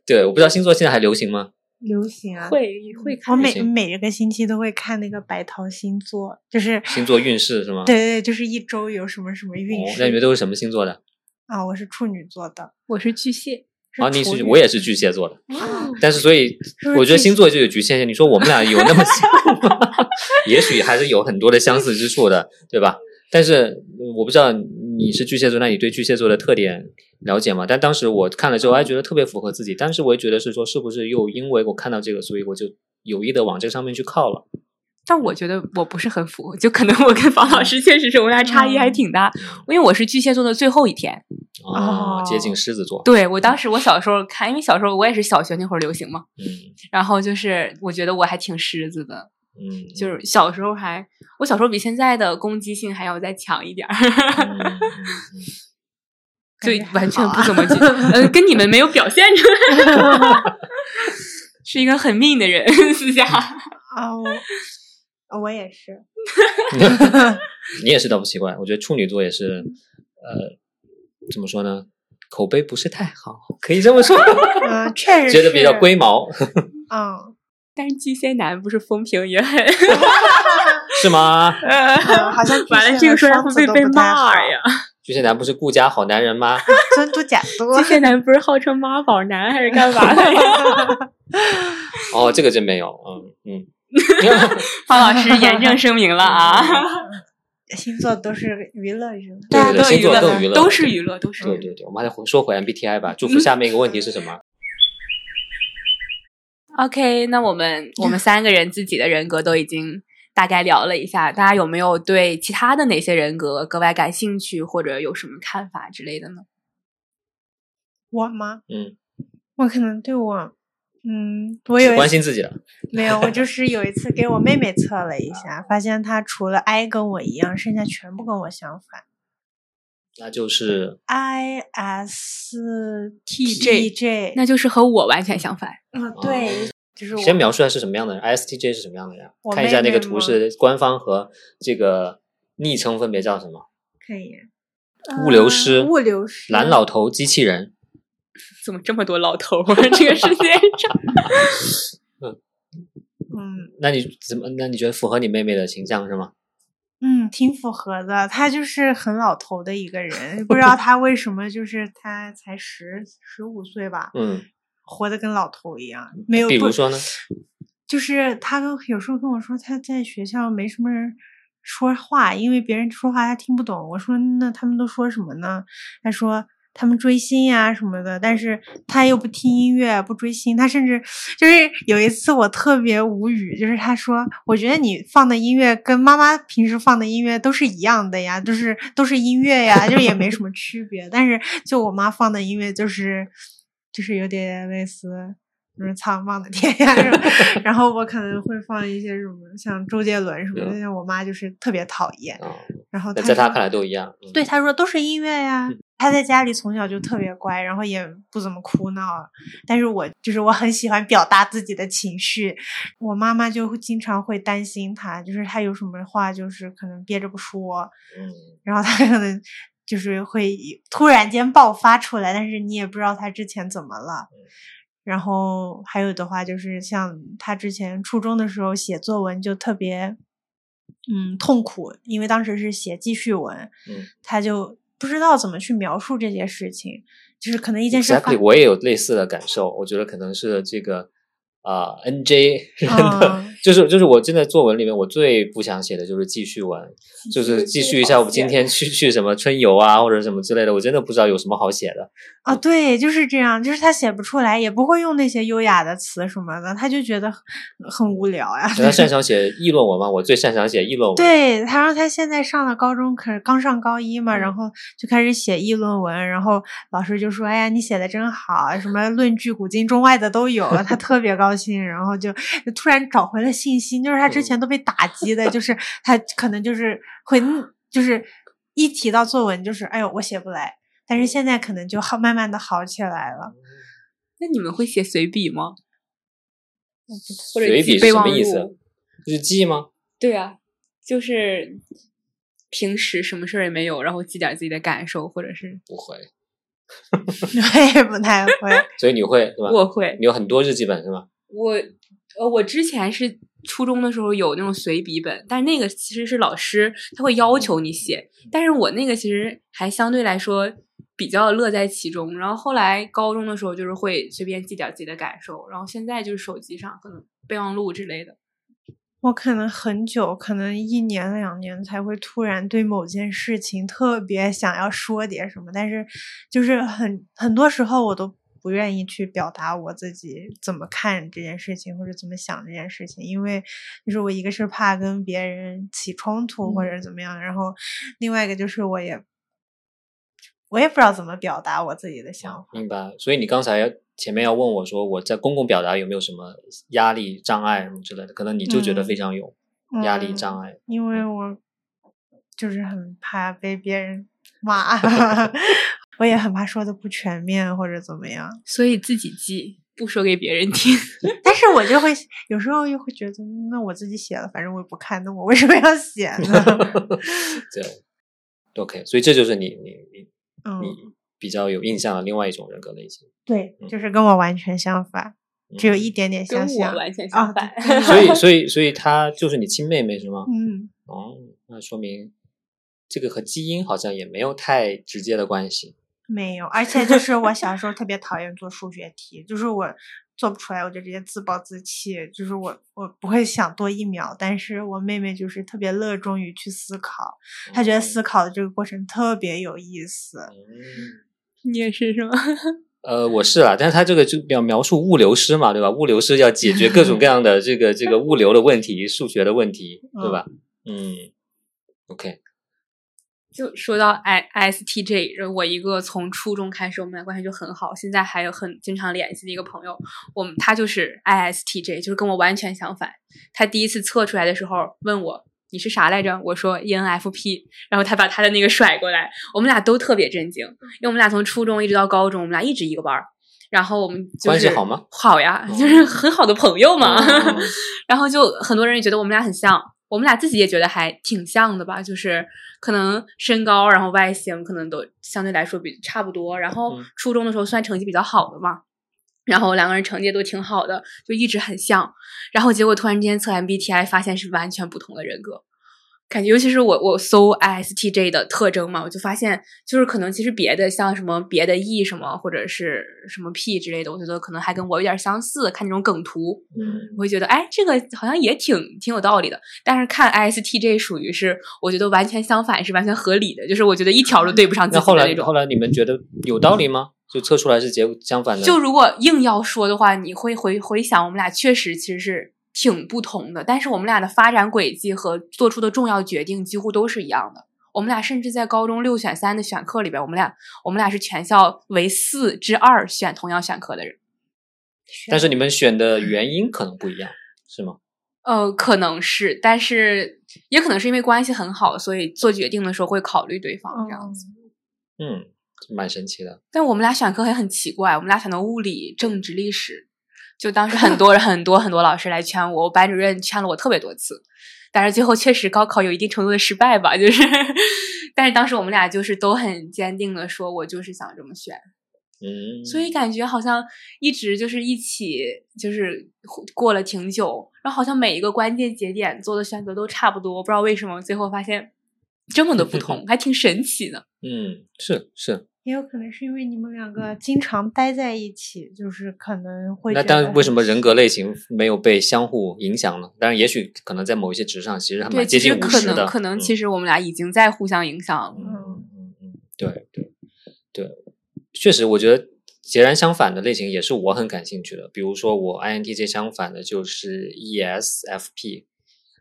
对，我不知道星座现在还流行吗？流行啊，会会看。我每每个星期都会看那个白桃星座，就是 星座运势是吗？对对，就是一周有什么什么运势。那你们都是什么星座的？啊，我是处女座的，我是巨蟹。啊，你是我也是巨蟹座的，但是所以 我觉得星座就有局限性。你说我们俩有那么 像吗？也许还是有很多的相似之处的，对吧？但是我不知道你是巨蟹座，那你对巨蟹座的特点了解吗？但当时我看了之后，还觉得特别符合自己。但是我也觉得是说，是不是又因为我看到这个，所以我就有意的往这上面去靠了。但我觉得我不是很符，就可能我跟房老师确实是我俩差异还挺大。因为我是巨蟹座的最后一天，哦，接近狮子座。对我当时我小时候看，因为小时候我也是小学那会儿流行嘛，嗯，然后就是我觉得我还挺狮子的，嗯，就是小时候还我小时候比现在的攻击性还要再强一点儿，就完全不怎么记，嗯，跟你们没有表现出来，是一个很命的人，私下哦。我也是，你也是倒不奇怪，我觉得处女座也是，呃，怎么说呢？口碑不是太好，可以这么说，嗯，确实觉得比较龟毛，嗯，但是巨蟹男不是风评也很，是吗？嗯好像完了，这个说会被被都不太好骂呀。巨蟹男不是顾家好男人吗？真嘟假多巨。蟹男不是号称妈宝男还是干嘛的呀？哦，这个真没有，嗯嗯，方老师严正声明了啊，星座都是娱乐娱乐，对大家都对星座娱乐更娱乐都是娱乐，都是娱乐。对对对，我们还得说回 MBTI 吧。祝福下面一个问题是什么？OK，那我们我们三个人自己的人格都已经大概聊了一下，大家有没有对其他的哪些人格格外感兴趣，或者有什么看法之类的呢？我吗？嗯，我可能对我，嗯，我有只一关心自己了。没有，我就是有一次给我妹妹测了一下，发现她除了 I 跟我一样，剩下全部跟我相反。那就是 I S TJ J，那就是和我完全相反。嗯，对，就是我先描述一下是什么样的人，ISTJ 是什么样的人？我看一下那个图是官方和这个昵称分别叫什么？可以。物流师呃物流师，蓝老头机器人。怎么这么多老头儿？这个世界上，嗯嗯那你怎么？那你觉得符合你妹妹的形象是吗？嗯，挺符合的。她就是很老头的一个人，不知道她为什么，就是她才十十五岁吧，嗯，活得跟老头一样，没有。比如说呢？就是他跟有时候跟我说他在学校没什么人说话，因为别人说话他听不懂。我说那他们都说什么呢？他说他们追星呀、什么的，但是他又不听音乐，不追星。他甚至就是有一次我特别无语，就是他说我觉得你放的音乐跟妈妈平时放的音乐都是一样的呀，就是都是音乐呀，就是也没什么区别。但是就我妈放的音乐就是就是有点类似。就是苍茫的天涯 然后我可能会放一些什么像周杰伦什么的，嗯像我妈就是特别讨厌。啊，然后她说那在他看来都一样。嗯对，他说都是音乐呀。嗯他在家里从小就特别乖，然后也不怎么哭闹，但是我就是我很喜欢表达自己的情绪，我妈妈就会经常会担心他，就是他有什么话就是可能憋着不说，嗯，然后他可能就是会突然间爆发出来，但是你也不知道他之前怎么了。然后还有的话就是像他之前初中的时候写作文就特别，嗯，痛苦，因为当时是写记叙文，嗯。他就不知道怎么去描述这件事情，就是可能一件事发 Exactly，我也有类似的感受。我觉得可能是这个啊、NJ 人的，嗯就是就是我真的作文里面我最不想写的就是记叙文，就是记叙一下我们今天去去什么春游啊或者什么之类的，我真的不知道有什么好写的。啊，对，就是这样，就是他写不出来，也不会用那些优雅的词什么的，他就觉得很很无聊呀。他擅 长写议论文嘛，我最擅长写议论文。对，他说他现在上了高中，可是刚上高一嘛，然嗯后就开始写议论文，然后老师就说：“哎呀，你写的真好，什么论据古今中外的都有了。”他特别高兴，然后就就突然找回了信心。就是他之嗯前都被打击的，就是他可能就是会，就是一提到作文就是哎呦我写不来，但是现在可能就好慢慢的好起来了。那你们会写随笔吗？或者随笔备忘什么意思录？日记吗？对啊，就是平时什么事儿也没有，然后记点自己的感受，或者是不会，我也不太会。所以你会是吧？我会，你有很多日记本是吗？我呃，我之前是初中的时候有那种随笔本，但是那个其实是老师他会要求你写，但是我那个其实还相对来说比较乐在其中。然后后来高中的时候就是会随便记点自己的感受，然后现在就是手机上可能备忘录之类的。我可能很久，可能一年两年才会突然对某件事情特别想要说点什么，但是就是很很多时候我都不愿意去表达我自己怎么看这件事情或者怎么想这件事情，因为就是我一个是怕跟别人起冲突或者怎么样，然后另外一个就是我也我也不知道怎么表达我自己的想法。明白。所以你刚才前面要问我说我在公共表达有没有什么压力、障碍什么之类的，可能你就觉得嗯非常有压力、嗯障碍。因为我就是很怕被别人骂，我也很怕说的不全面或者怎么样。所以自己记，不说给别人听。但是我就会有时候又会觉得，那我自己写了，反正我也不看，那我为什么要写呢？对，OK，所以这就是你你你嗯，你比较有印象的另外一种人格类型。对嗯，就是跟我完全相反，只有一点点像。我完全啊相反。对所以所以所以她就是你亲妹妹是吗？嗯，哦，那说明这个和基因好像也没有太直接的关系。没有，而且就是我小时候特别讨厌做数学题，就是我做不出来，我就直接自暴自弃，就是我我不会想多一秒，但是我妹妹就是特别乐衷于去思考，她觉得思考的这个过程特别有意思。嗯。你也是是吗？呃，我是啦，但是他这个就描描述物流师嘛，对吧？物流师要解决各种各样的这个这个物流的问题、数学的问题，对吧？嗯，OK，就说到 I ISTJ，我一个从初中开始我们俩关系就很好，现在还有很经常联系的一个朋友，我们他就是 ISTJ，就是跟我完全相反。他第一次测出来的时候问我你是啥来着？我说 ENFP，然后他把他的那个甩过来，我们俩都特别震惊，因为我们俩从初中一直到高中，我们俩一直一个班儿。然后我们、就是、关系好吗？好呀，哦就是很好的朋友嘛。嗯 然后就很多人也觉得我们俩很像，我们俩自己也觉得还挺像的吧，就是可能身高，然后外形可能都相对来说比差不多。然后嗯初中的时候算成绩比较好的嘛，然后两个人成绩都挺好的，就一直很像。然后结果突然之间测 MBTI 发现是完全不同的人格。感觉尤其是我我搜 ISTJ 的特征嘛，我就发现就是可能其实别的像什么别的 E 什么或者是什么 P 之类的，我觉得可能还跟我有点相似。看那种梗图，嗯我会觉得哎，这个好像也挺挺有道理的。但是看 ISTJ 属于是我觉得完全相反，是完全合理的，就是我觉得一条都对不上自那后来己的那种后。来你们觉得有道理吗？就测出来是结果相反的？就如果硬要说的话，你会回回想，我们俩确实其实是挺不同的，但是我们俩的发展轨迹和做出的重要决定几乎都是一样的。我们俩甚至在高中六选三的选课里边，我们俩我们俩是全校唯四之二选同样选课的人。但是你们选的原因可能不一样，是吗？呃，可能是，但是也可能是因为关系很好，所以做决定的时候会考虑对方这样子。嗯，蛮神奇的。但我们俩选课也很奇怪，我们俩选的物理、政治、历史，就当时很多人、很多很多老师来劝我，我班主任劝了我特别多次，但是最后确实高考有一定程度的失败吧，就是，但是当时我们俩就是都很坚定的说，我就是想这么选，嗯，所以感觉好像一直就是一起就是过了挺久，然后好像每一个关键节点做的选择都差不多，不知道为什么最后发现这么的不同，还挺神奇的。嗯，是是。也有可能是因为你们两个经常待在一起，就是可能会。那但为什么人格类型没有被相互影响呢？当然，也许可能在某一些值上其实还对，蛮接近五十的。能可能嗯其实我们俩已经在互相影响了。嗯嗯嗯，对对对，确实，我觉得截然相反的类型也是我很感兴趣的。比如说，我 INTJ 相反的就是 ESFP，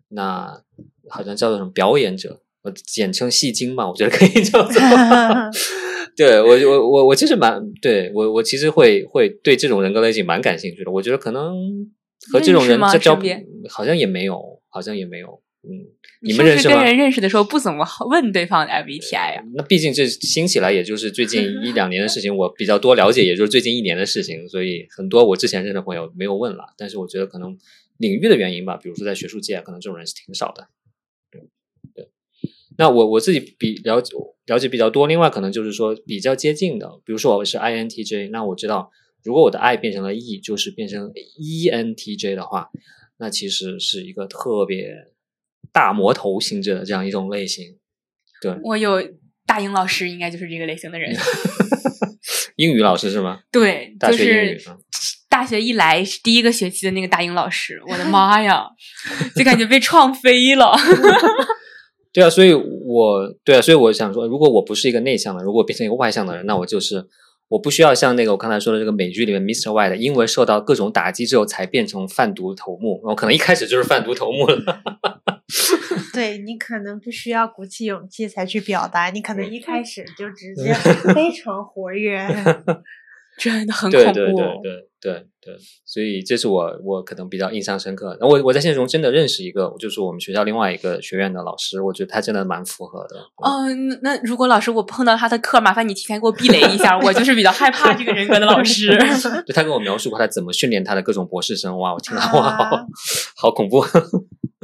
那好像叫做什么表演者，我简称戏精嘛，我觉得可以 叫做。对我我我我其实蛮对我我其实会会对这种人格类型蛮感兴趣的。我觉得可能和这种人在交边好像也没有，好像也没有。嗯，你们认识跟人认识的时候不怎么问对方的 MBTI 啊？那毕竟这兴起来，也就是最近一两年的事情，我比较多了解，也就是最近一年的事情，所以很多我之前认识的朋友没有问了。但是我觉得可能领域的原因吧，比如说在学术界，可能这种人是挺少的。对对，那我我自己比了解了解比较多，另外可能就是说比较接近的，比如说我是 INTJ，那我知道如果我的 I 变成了 E，就是变成 ENTJ 的话，那其实是一个特别大魔头性质的这样一种类型。对，我有大英老师，应该就是这个类型的人。英语老师是吗？对，大学英就是大学一来是第一个学期的那个大英老师，我的妈呀，就感觉被创飞了。对啊，所以我对啊，所以我想说，如果我不是一个内向的，如果我变成一个外向的人，那我就是我不需要像那个我刚才说的这个美剧里面 Mr. White，因为受到各种打击之后才变成贩毒头目，我可能一开始就是贩毒头目了。对你可能不需要鼓起勇气才去表达，你可能一开始就直接非常活跃。真的很恐怖。对对对对对对，所以这是我我可能比较印象深刻。我我在现实中真的认识一个，就是我们学校另外一个学院的老师，我觉得他真的蛮符合的。哦，那如果老师我碰到他的课，麻烦你提前给我避雷一下，我就是比较害怕这个人格的老师。就他跟我描述过他怎么训练他的各种博士生，哇，我听到哇，好好恐怖。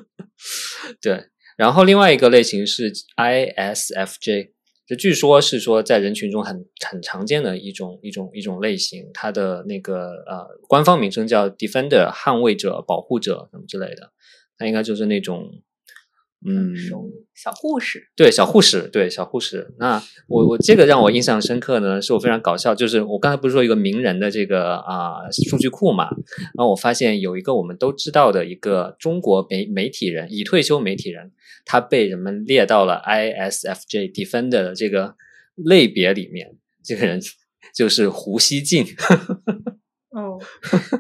对，然后另外一个类型是 ISFJ。就据说是说，在人群中很很常见的一种一种一种类型，它的那个呃官方名称叫 Defender，捍卫者、保护者什么之类的，它应该就是那种。嗯，小护士对小护士对小护士。那我我这个让我印象深刻呢，是我非常搞笑，就是我刚才不是说一个名人的这个啊数据库嘛，然后我发现有一个我们都知道的一个中国媒媒体人，已退休媒体人，他被人们列到了 ISFJ Defender 的这个类别里面，这个人就是胡锡进。哦，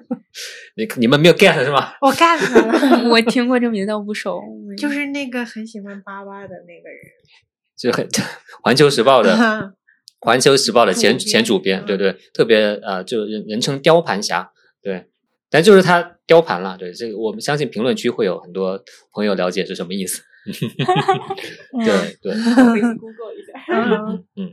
你你们没有 get 是吗？我 get 了，我听过这名，但不熟。就是那个很喜欢八八的那个人，就很《环球时报》的《环球时报》的前前主编，对对，特别呃，就人人称雕盘侠，对，但就是他雕盘了，对这个，我们相信评论区会有很多朋友了解是什么意思。对对，Google 一下，嗯嗯。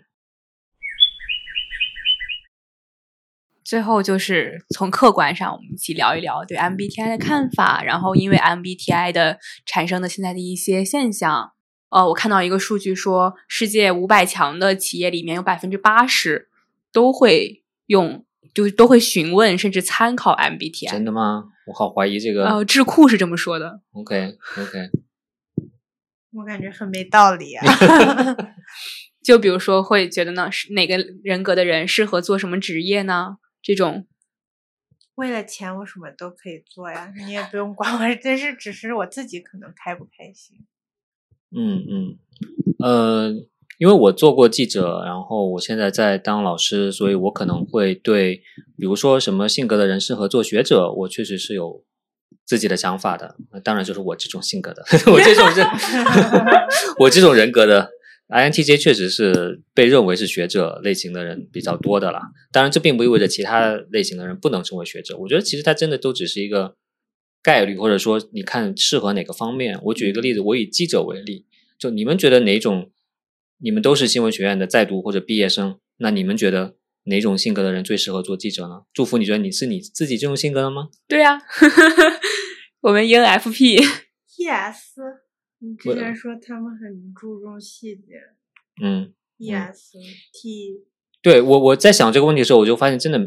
最后就是从客观上，我们一起聊一聊对 MBTI 的看法，然后因为 MBTI 的产生的现在的一些现象。呃，我看到一个数据说，世界五百强的企业里面有百分之八十都会用，就是都会询问甚至参考 MBTI。真的吗？我好怀疑这个。呃，智库是这么说的。OK OK，我感觉很没道理啊。就比如说，会觉得呢，是哪个人格的人适合做什么职业呢？这种为了钱，我什么都可以做呀，你也不用管我。但是，只是我自己可能开不开心。嗯嗯，呃，因为我做过记者，然后我现在在当老师，所以我可能会对，比如说什么性格的人适合做学者，我确实是有自己的想法的。当然，就是我这种性格的，我这种人，我这种人格的。INTJ 确实是被认为是学者类型的人比较多的啦。当然，这并不意味着其他类型的人不能成为学者。我觉得其实它真的都只是一个概率，或者说你看适合哪个方面。我举一个例子，我以记者为例，就你们觉得哪种？你们都是新闻学院的在读或者毕业生，那你们觉得哪种性格的人最适合做记者呢？祝福，你觉得你是你自己这种性格的吗？对呀，我们 ENFP。Yes。你之前说他们很注重细节，嗯，E S T，对我我在想这个问题的时候，我就发现真的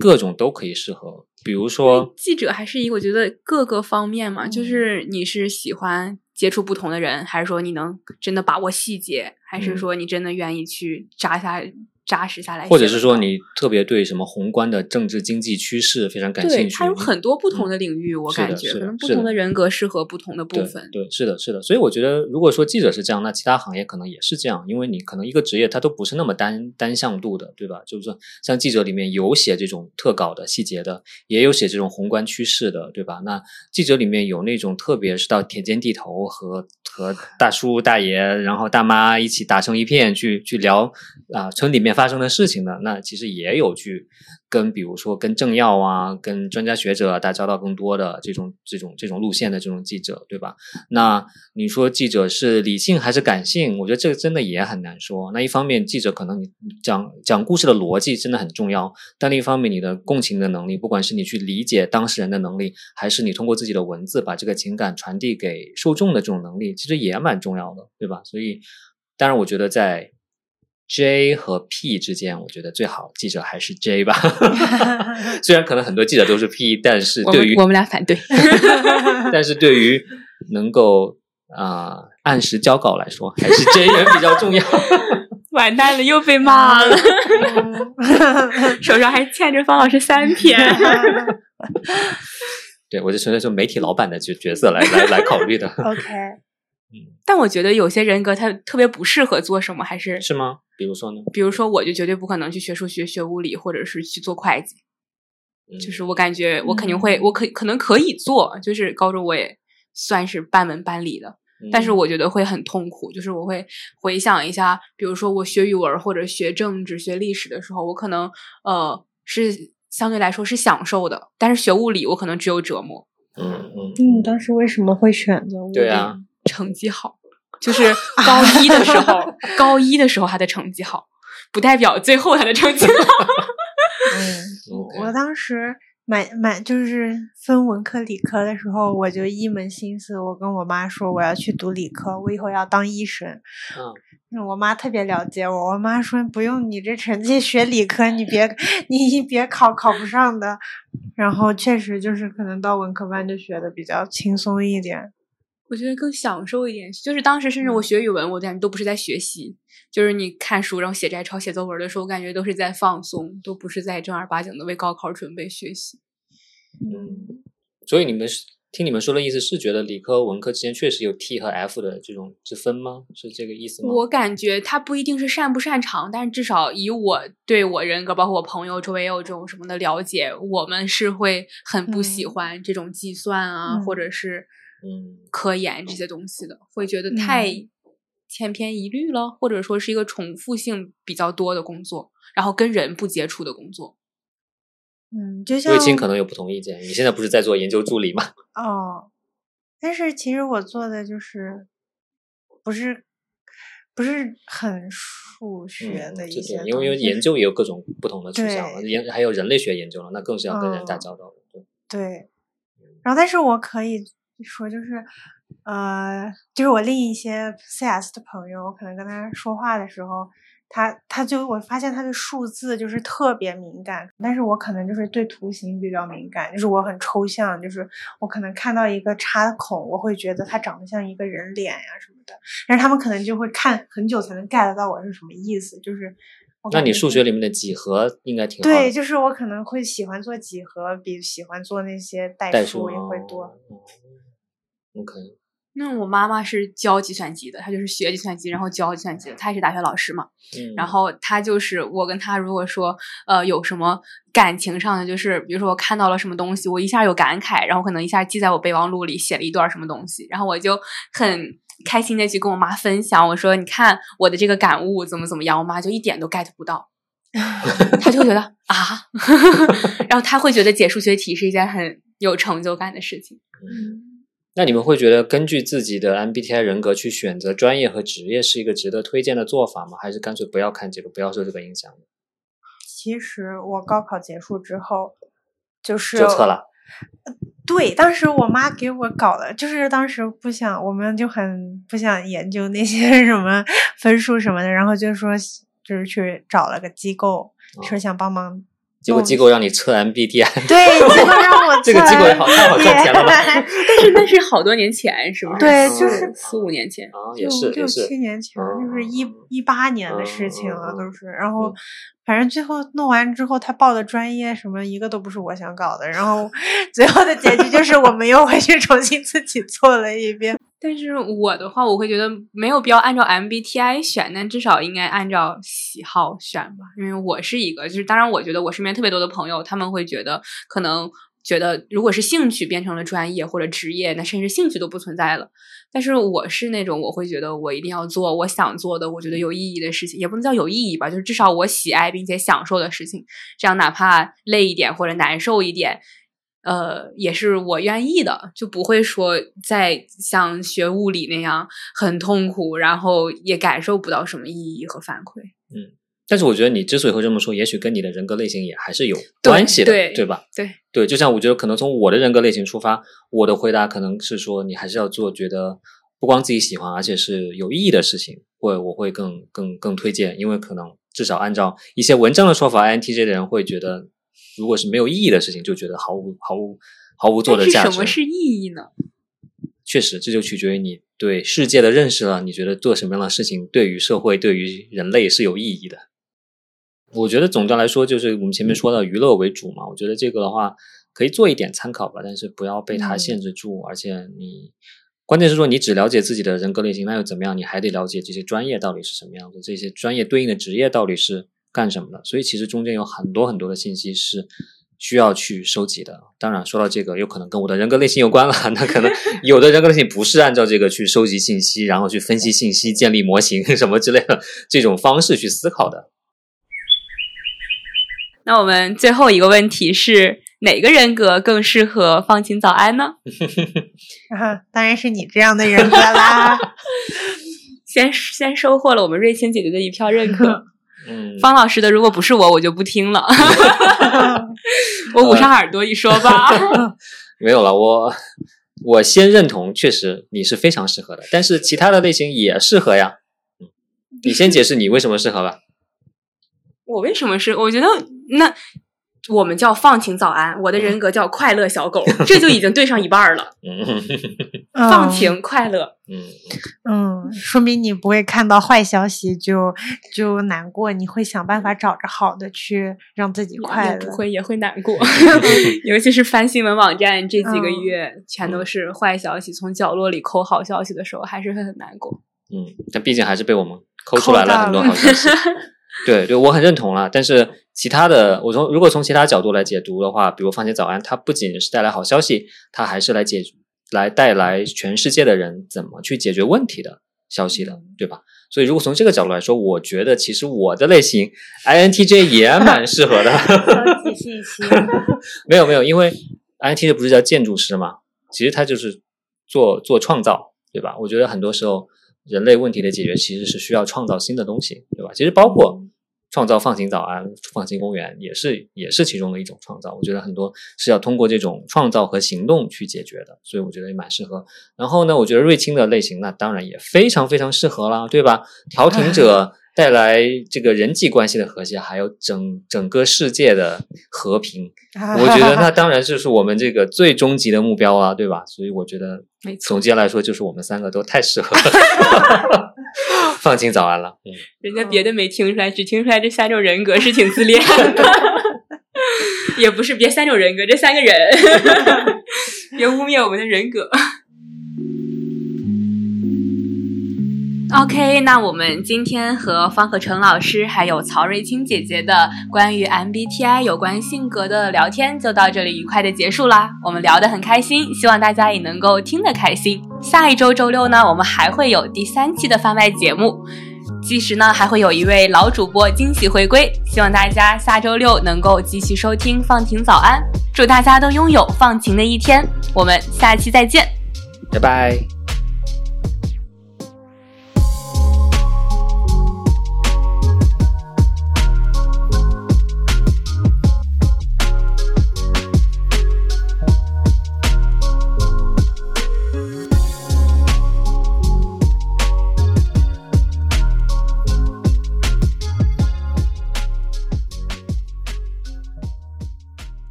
各种都可以适合，比如说记者还是一个我觉得各个方面嘛，就是你是喜欢接触不同的人，还是说你能真的把握细节，还是说你真的愿意去扎下。扎实下来，或者是说你特别对什么宏观的政治经济趋势非常感兴趣。它有很多不同的领域，我感觉可能不同的人格适合不同的部分。对，是的，是的。所以我觉得，如果说记者是这样，那其他行业可能也是这样，因为你可能一个职业它都不是那么单单向度的，对吧？就是说，像记者里面有写这种特稿的细节的，也有写这种宏观趋势的，对吧？那记者里面有那种特别是到田间地头和和大叔大爷然后大妈一起打成一片去去聊啊村里面。发生的事情呢？那其实也有去跟，比如说跟政要啊、跟专家学者打交道更多的这种、这种、这种路线的这种记者，对吧？那你说记者是理性还是感性？我觉得这个真的也很难说。那一方面，记者可能你讲讲故事的逻辑真的很重要，但另一方面，你的共情的能力，不管是你去理解当事人的能力，还是你通过自己的文字把这个情感传递给受众的这种能力，其实也蛮重要的，对吧？所以，当然，我觉得在。J 和 P 之间，我觉得最好记者还是 J 吧。虽然可能很多记者都是 P，但是对于我们俩反对。但是对于能够啊按时交稿来说，还是 J 人比较重要。完蛋了，又被骂了。手上还欠着方老师三篇。对，我就纯粹从媒体老板的角角色来来来考虑的。OK。但我觉得有些人格他特别不适合做什么，还是是吗？比如说呢？比如说，我就绝对不可能去学数学、学物理，或者是去做会计。就是我感觉我肯定会，我可可能可以做，就是高中我也算是半文半理的，但是我觉得会很痛苦。就是我会回想一下，比如说我学语文或者学政治、学历史的时候，我可能呃是相对来说是享受的，但是学物理我可能只有折磨。嗯嗯，你当时为什么会选择物理？对啊，成绩好，就是高一的时候，高一的时候他的成绩好，不代表最后他的成绩好。嗯我当时买买就是分文科理科的时候，我就一门心思，我跟我妈说我要去读理科，我以后要当医生。嗯嗯我妈特别了解我，我妈说不用你这成绩学理科，你别你别考考不上的。然后确实就是可能到文科班就学的比较轻松一点。我觉得更享受一点，就是当时甚至我学语文，我感觉都不是在学习，就是你看书然后写摘抄、写作文的时候，我感觉都是在放松，都不是在正儿八经的为高考准备学习。嗯，所以你们是听你们说的意思是觉得理科文科之间确实有 T 和 F 的这种之分吗？是这个意思吗？我感觉他不一定是擅不擅长，但是至少以我对我人格，包括我朋友周围也有这种什么的了解，我们是会很不喜嗯欢这种计算啊，嗯或者是嗯科研这些东西的，会觉得太嗯千篇一律了，或者说是一个重复性比较多的工作，然后跟人不接触的工作。嗯，就像卫青可能有不同意见。你现在不是在做研究助理吗？哦，但是其实我做的就是不是不是很数学嗯的一这些因为因为研究也有各种不同的取向了，研还有人类学研究了，那更是要跟人打嗯交道的。对对，然后但是我可以说就是，呃，就是我另一些 CS 的朋友，我可能跟他说话的时候，他他就我发现他的数字就是特别敏感，但是我可能就是对图形比较敏感，就是我很抽象，就是我可能看到一个插孔，我会觉得它长得像一个人脸呀什么的，但是他们可能就会看很久才能 get 到我是什么意思，就是那你数学里面的几何应该挺。对，就是我可能会喜欢做几何，比喜欢做那些代代数也会哦多。哦 OK，那我妈妈是教计算机的，她就是学计算机，然后教计算机的，她也是大学老师嘛。嗯，然后她就是我跟她如果说呃有什么感情上的，就是比如说我看到了什么东西，我一下有感慨，然后可能一下记在我备忘录里写了一段什么东西，然后我就很开心的去跟我妈分享，我说你看我的这个感悟怎么怎么样，我妈就一点都 get 不到。她就会觉得啊，然后她会觉得解数学题是一件很有成就感的事情。那你们会觉得根据自己的 MBTI 人格去选择专业和职业是一个值得推荐的做法吗？还是干脆不要看这个，不要受这个影响？其实我高考结束之后，就是就测了。对，当时我妈给我搞的，就是当时不想，我们就很不想研究那些 什么分数什么的，然后就说就是去找了个机构，说想帮忙。结果机构让你测 MBTI，对，结果让我 这个机构也好太好赚钱了吧吧？但是那是好多年前，是不是？对，嗯就是四五年前。啊，也六六七，年前，嗯就是一一八年的事情了，嗯都是。然后嗯，反正最后弄完之后，他报的专业什么一个都不是我想搞的。然后 最后的结局就是我们又回去重新自己做了一遍。但是我的话，我会觉得没有必要按照 MBTI 选，但至少应该按照喜好选吧。因为我是一个，就是当然，我觉得我身边特别多的朋友，他们会觉得可能觉得，如果是兴趣变成了专业或者职业，那甚至兴趣都不存在了。但是我是那种，我会觉得我一定要做我想做的，我觉得有意义的事情，也不能叫有意义吧，就是至少我喜爱并且享受的事情。这样哪怕累一点或者难受一点，呃，也是我愿意的，就不会说再像学物理那样很痛苦，然后也感受不到什么意义和反馈。嗯但是我觉得你之所以会这么说，也许跟你的人格类型也还是有关系的，对吧？对对，就像我觉得可能从我的人格类型出发，我的回答可能是说，你还是要做觉得不光自己喜欢，而且是有意义的事情，会我会更更更推荐，因为可能至少按照一些文章的说法，INTJ 的人会觉得，如果是没有意义的事情，就觉得毫无毫无毫无做的价值。什么是意义呢？确实，这就取决于你对世界的认识了。你觉得做什么样的事情对于社会、对于人类是有意义的？我觉得总的来说，就是我们前面说的娱乐为主嘛。我觉得这个的话可以做一点参考吧，但是不要被它嗯限制住。而且你关键是说，你只了解自己的人格类型，那又怎么样？你还得了解这些专业到底是什么样子，这些专业对应的职业到底是干什么的。所以其实中间有很多很多的信息是需要去收集的。当然，说到这个，有可能跟我的人格类型有关了。那可能 有的人格类型不是按照这个去收集信息，然后去分析信息、建立模型什么之类的这种方式去思考的。那我们最后一个问题是哪个人格更适合放晴早安呢？啊，当然是你这样的人格啦。先先收获了我们瑞清姐姐的一票认可。嗯，方老师的如果不是我，我就不听了。我捂上耳朵一说吧。没有了，我我先认同，确实你是非常适合的，但是其他的类型也适合呀。嗯，你先解释你为什么适合吧。我为什么是？我觉得那我们叫放晴早安，我的人格叫快乐小狗，这就已经对上一半儿了。嗯放晴快乐，嗯，嗯，说明你不会看到坏消息就就难过，你会想办法找着好的去让自己快乐。不会也会难过 尤其是翻新闻网站这几个嗯月全都是坏消息，从角落里抠好消息的时候，还是会很难过。嗯，但毕竟还是被我们抠出来了很多好消息。对对，我很认同了。但是其他的，我从如果从其他角度来解读的话，比如放晴早安，它不仅是带来好消息，它还是来解来带来全世界的人怎么去解决问题的消息的，对吧？所以如果从这个角度来说，我觉得其实我的类型 INTJ 也蛮适合的。收集信息。没有没有，因为 INTJ 不是叫建筑师嘛，其实他就是做做创造，对吧？我觉得很多时候人类问题的解决其实是需要创造新的东西，对吧？其实包括创造放行早安、放行公园，也是也是其中的一种创造。我觉得很多是要通过这种创造和行动去解决的，所以我觉得也蛮适合。然后呢，我觉得瑞青的类型那当然也非常非常适合啦，对吧？调停者带来这个人际关系的和谐，还有整整个世界的和平。我觉得那当然就是我们这个最终极的目标啊，对吧？所以我觉得总，结来说，就是我们三个都太适合了 放晴早安了。嗯，人家别的没听出来，只听出来这三种人格是挺自恋的。也不是别三种人格，这三个人，别污蔑我们的人格。OK，那我们今天和方可成老师还有曹瑞清姐姐的关于 MBTI 有关性格的聊天就到这里愉快的结束啦。我们聊得很开心，希望大家也能够听得开心。下一周周六呢，我们还会有第三期的番外节目，届时呢还会有一位老主播惊喜回归，希望大家下周六能够继续收听放晴早安，祝大家都拥有放晴的一天。我们下期再见。拜拜。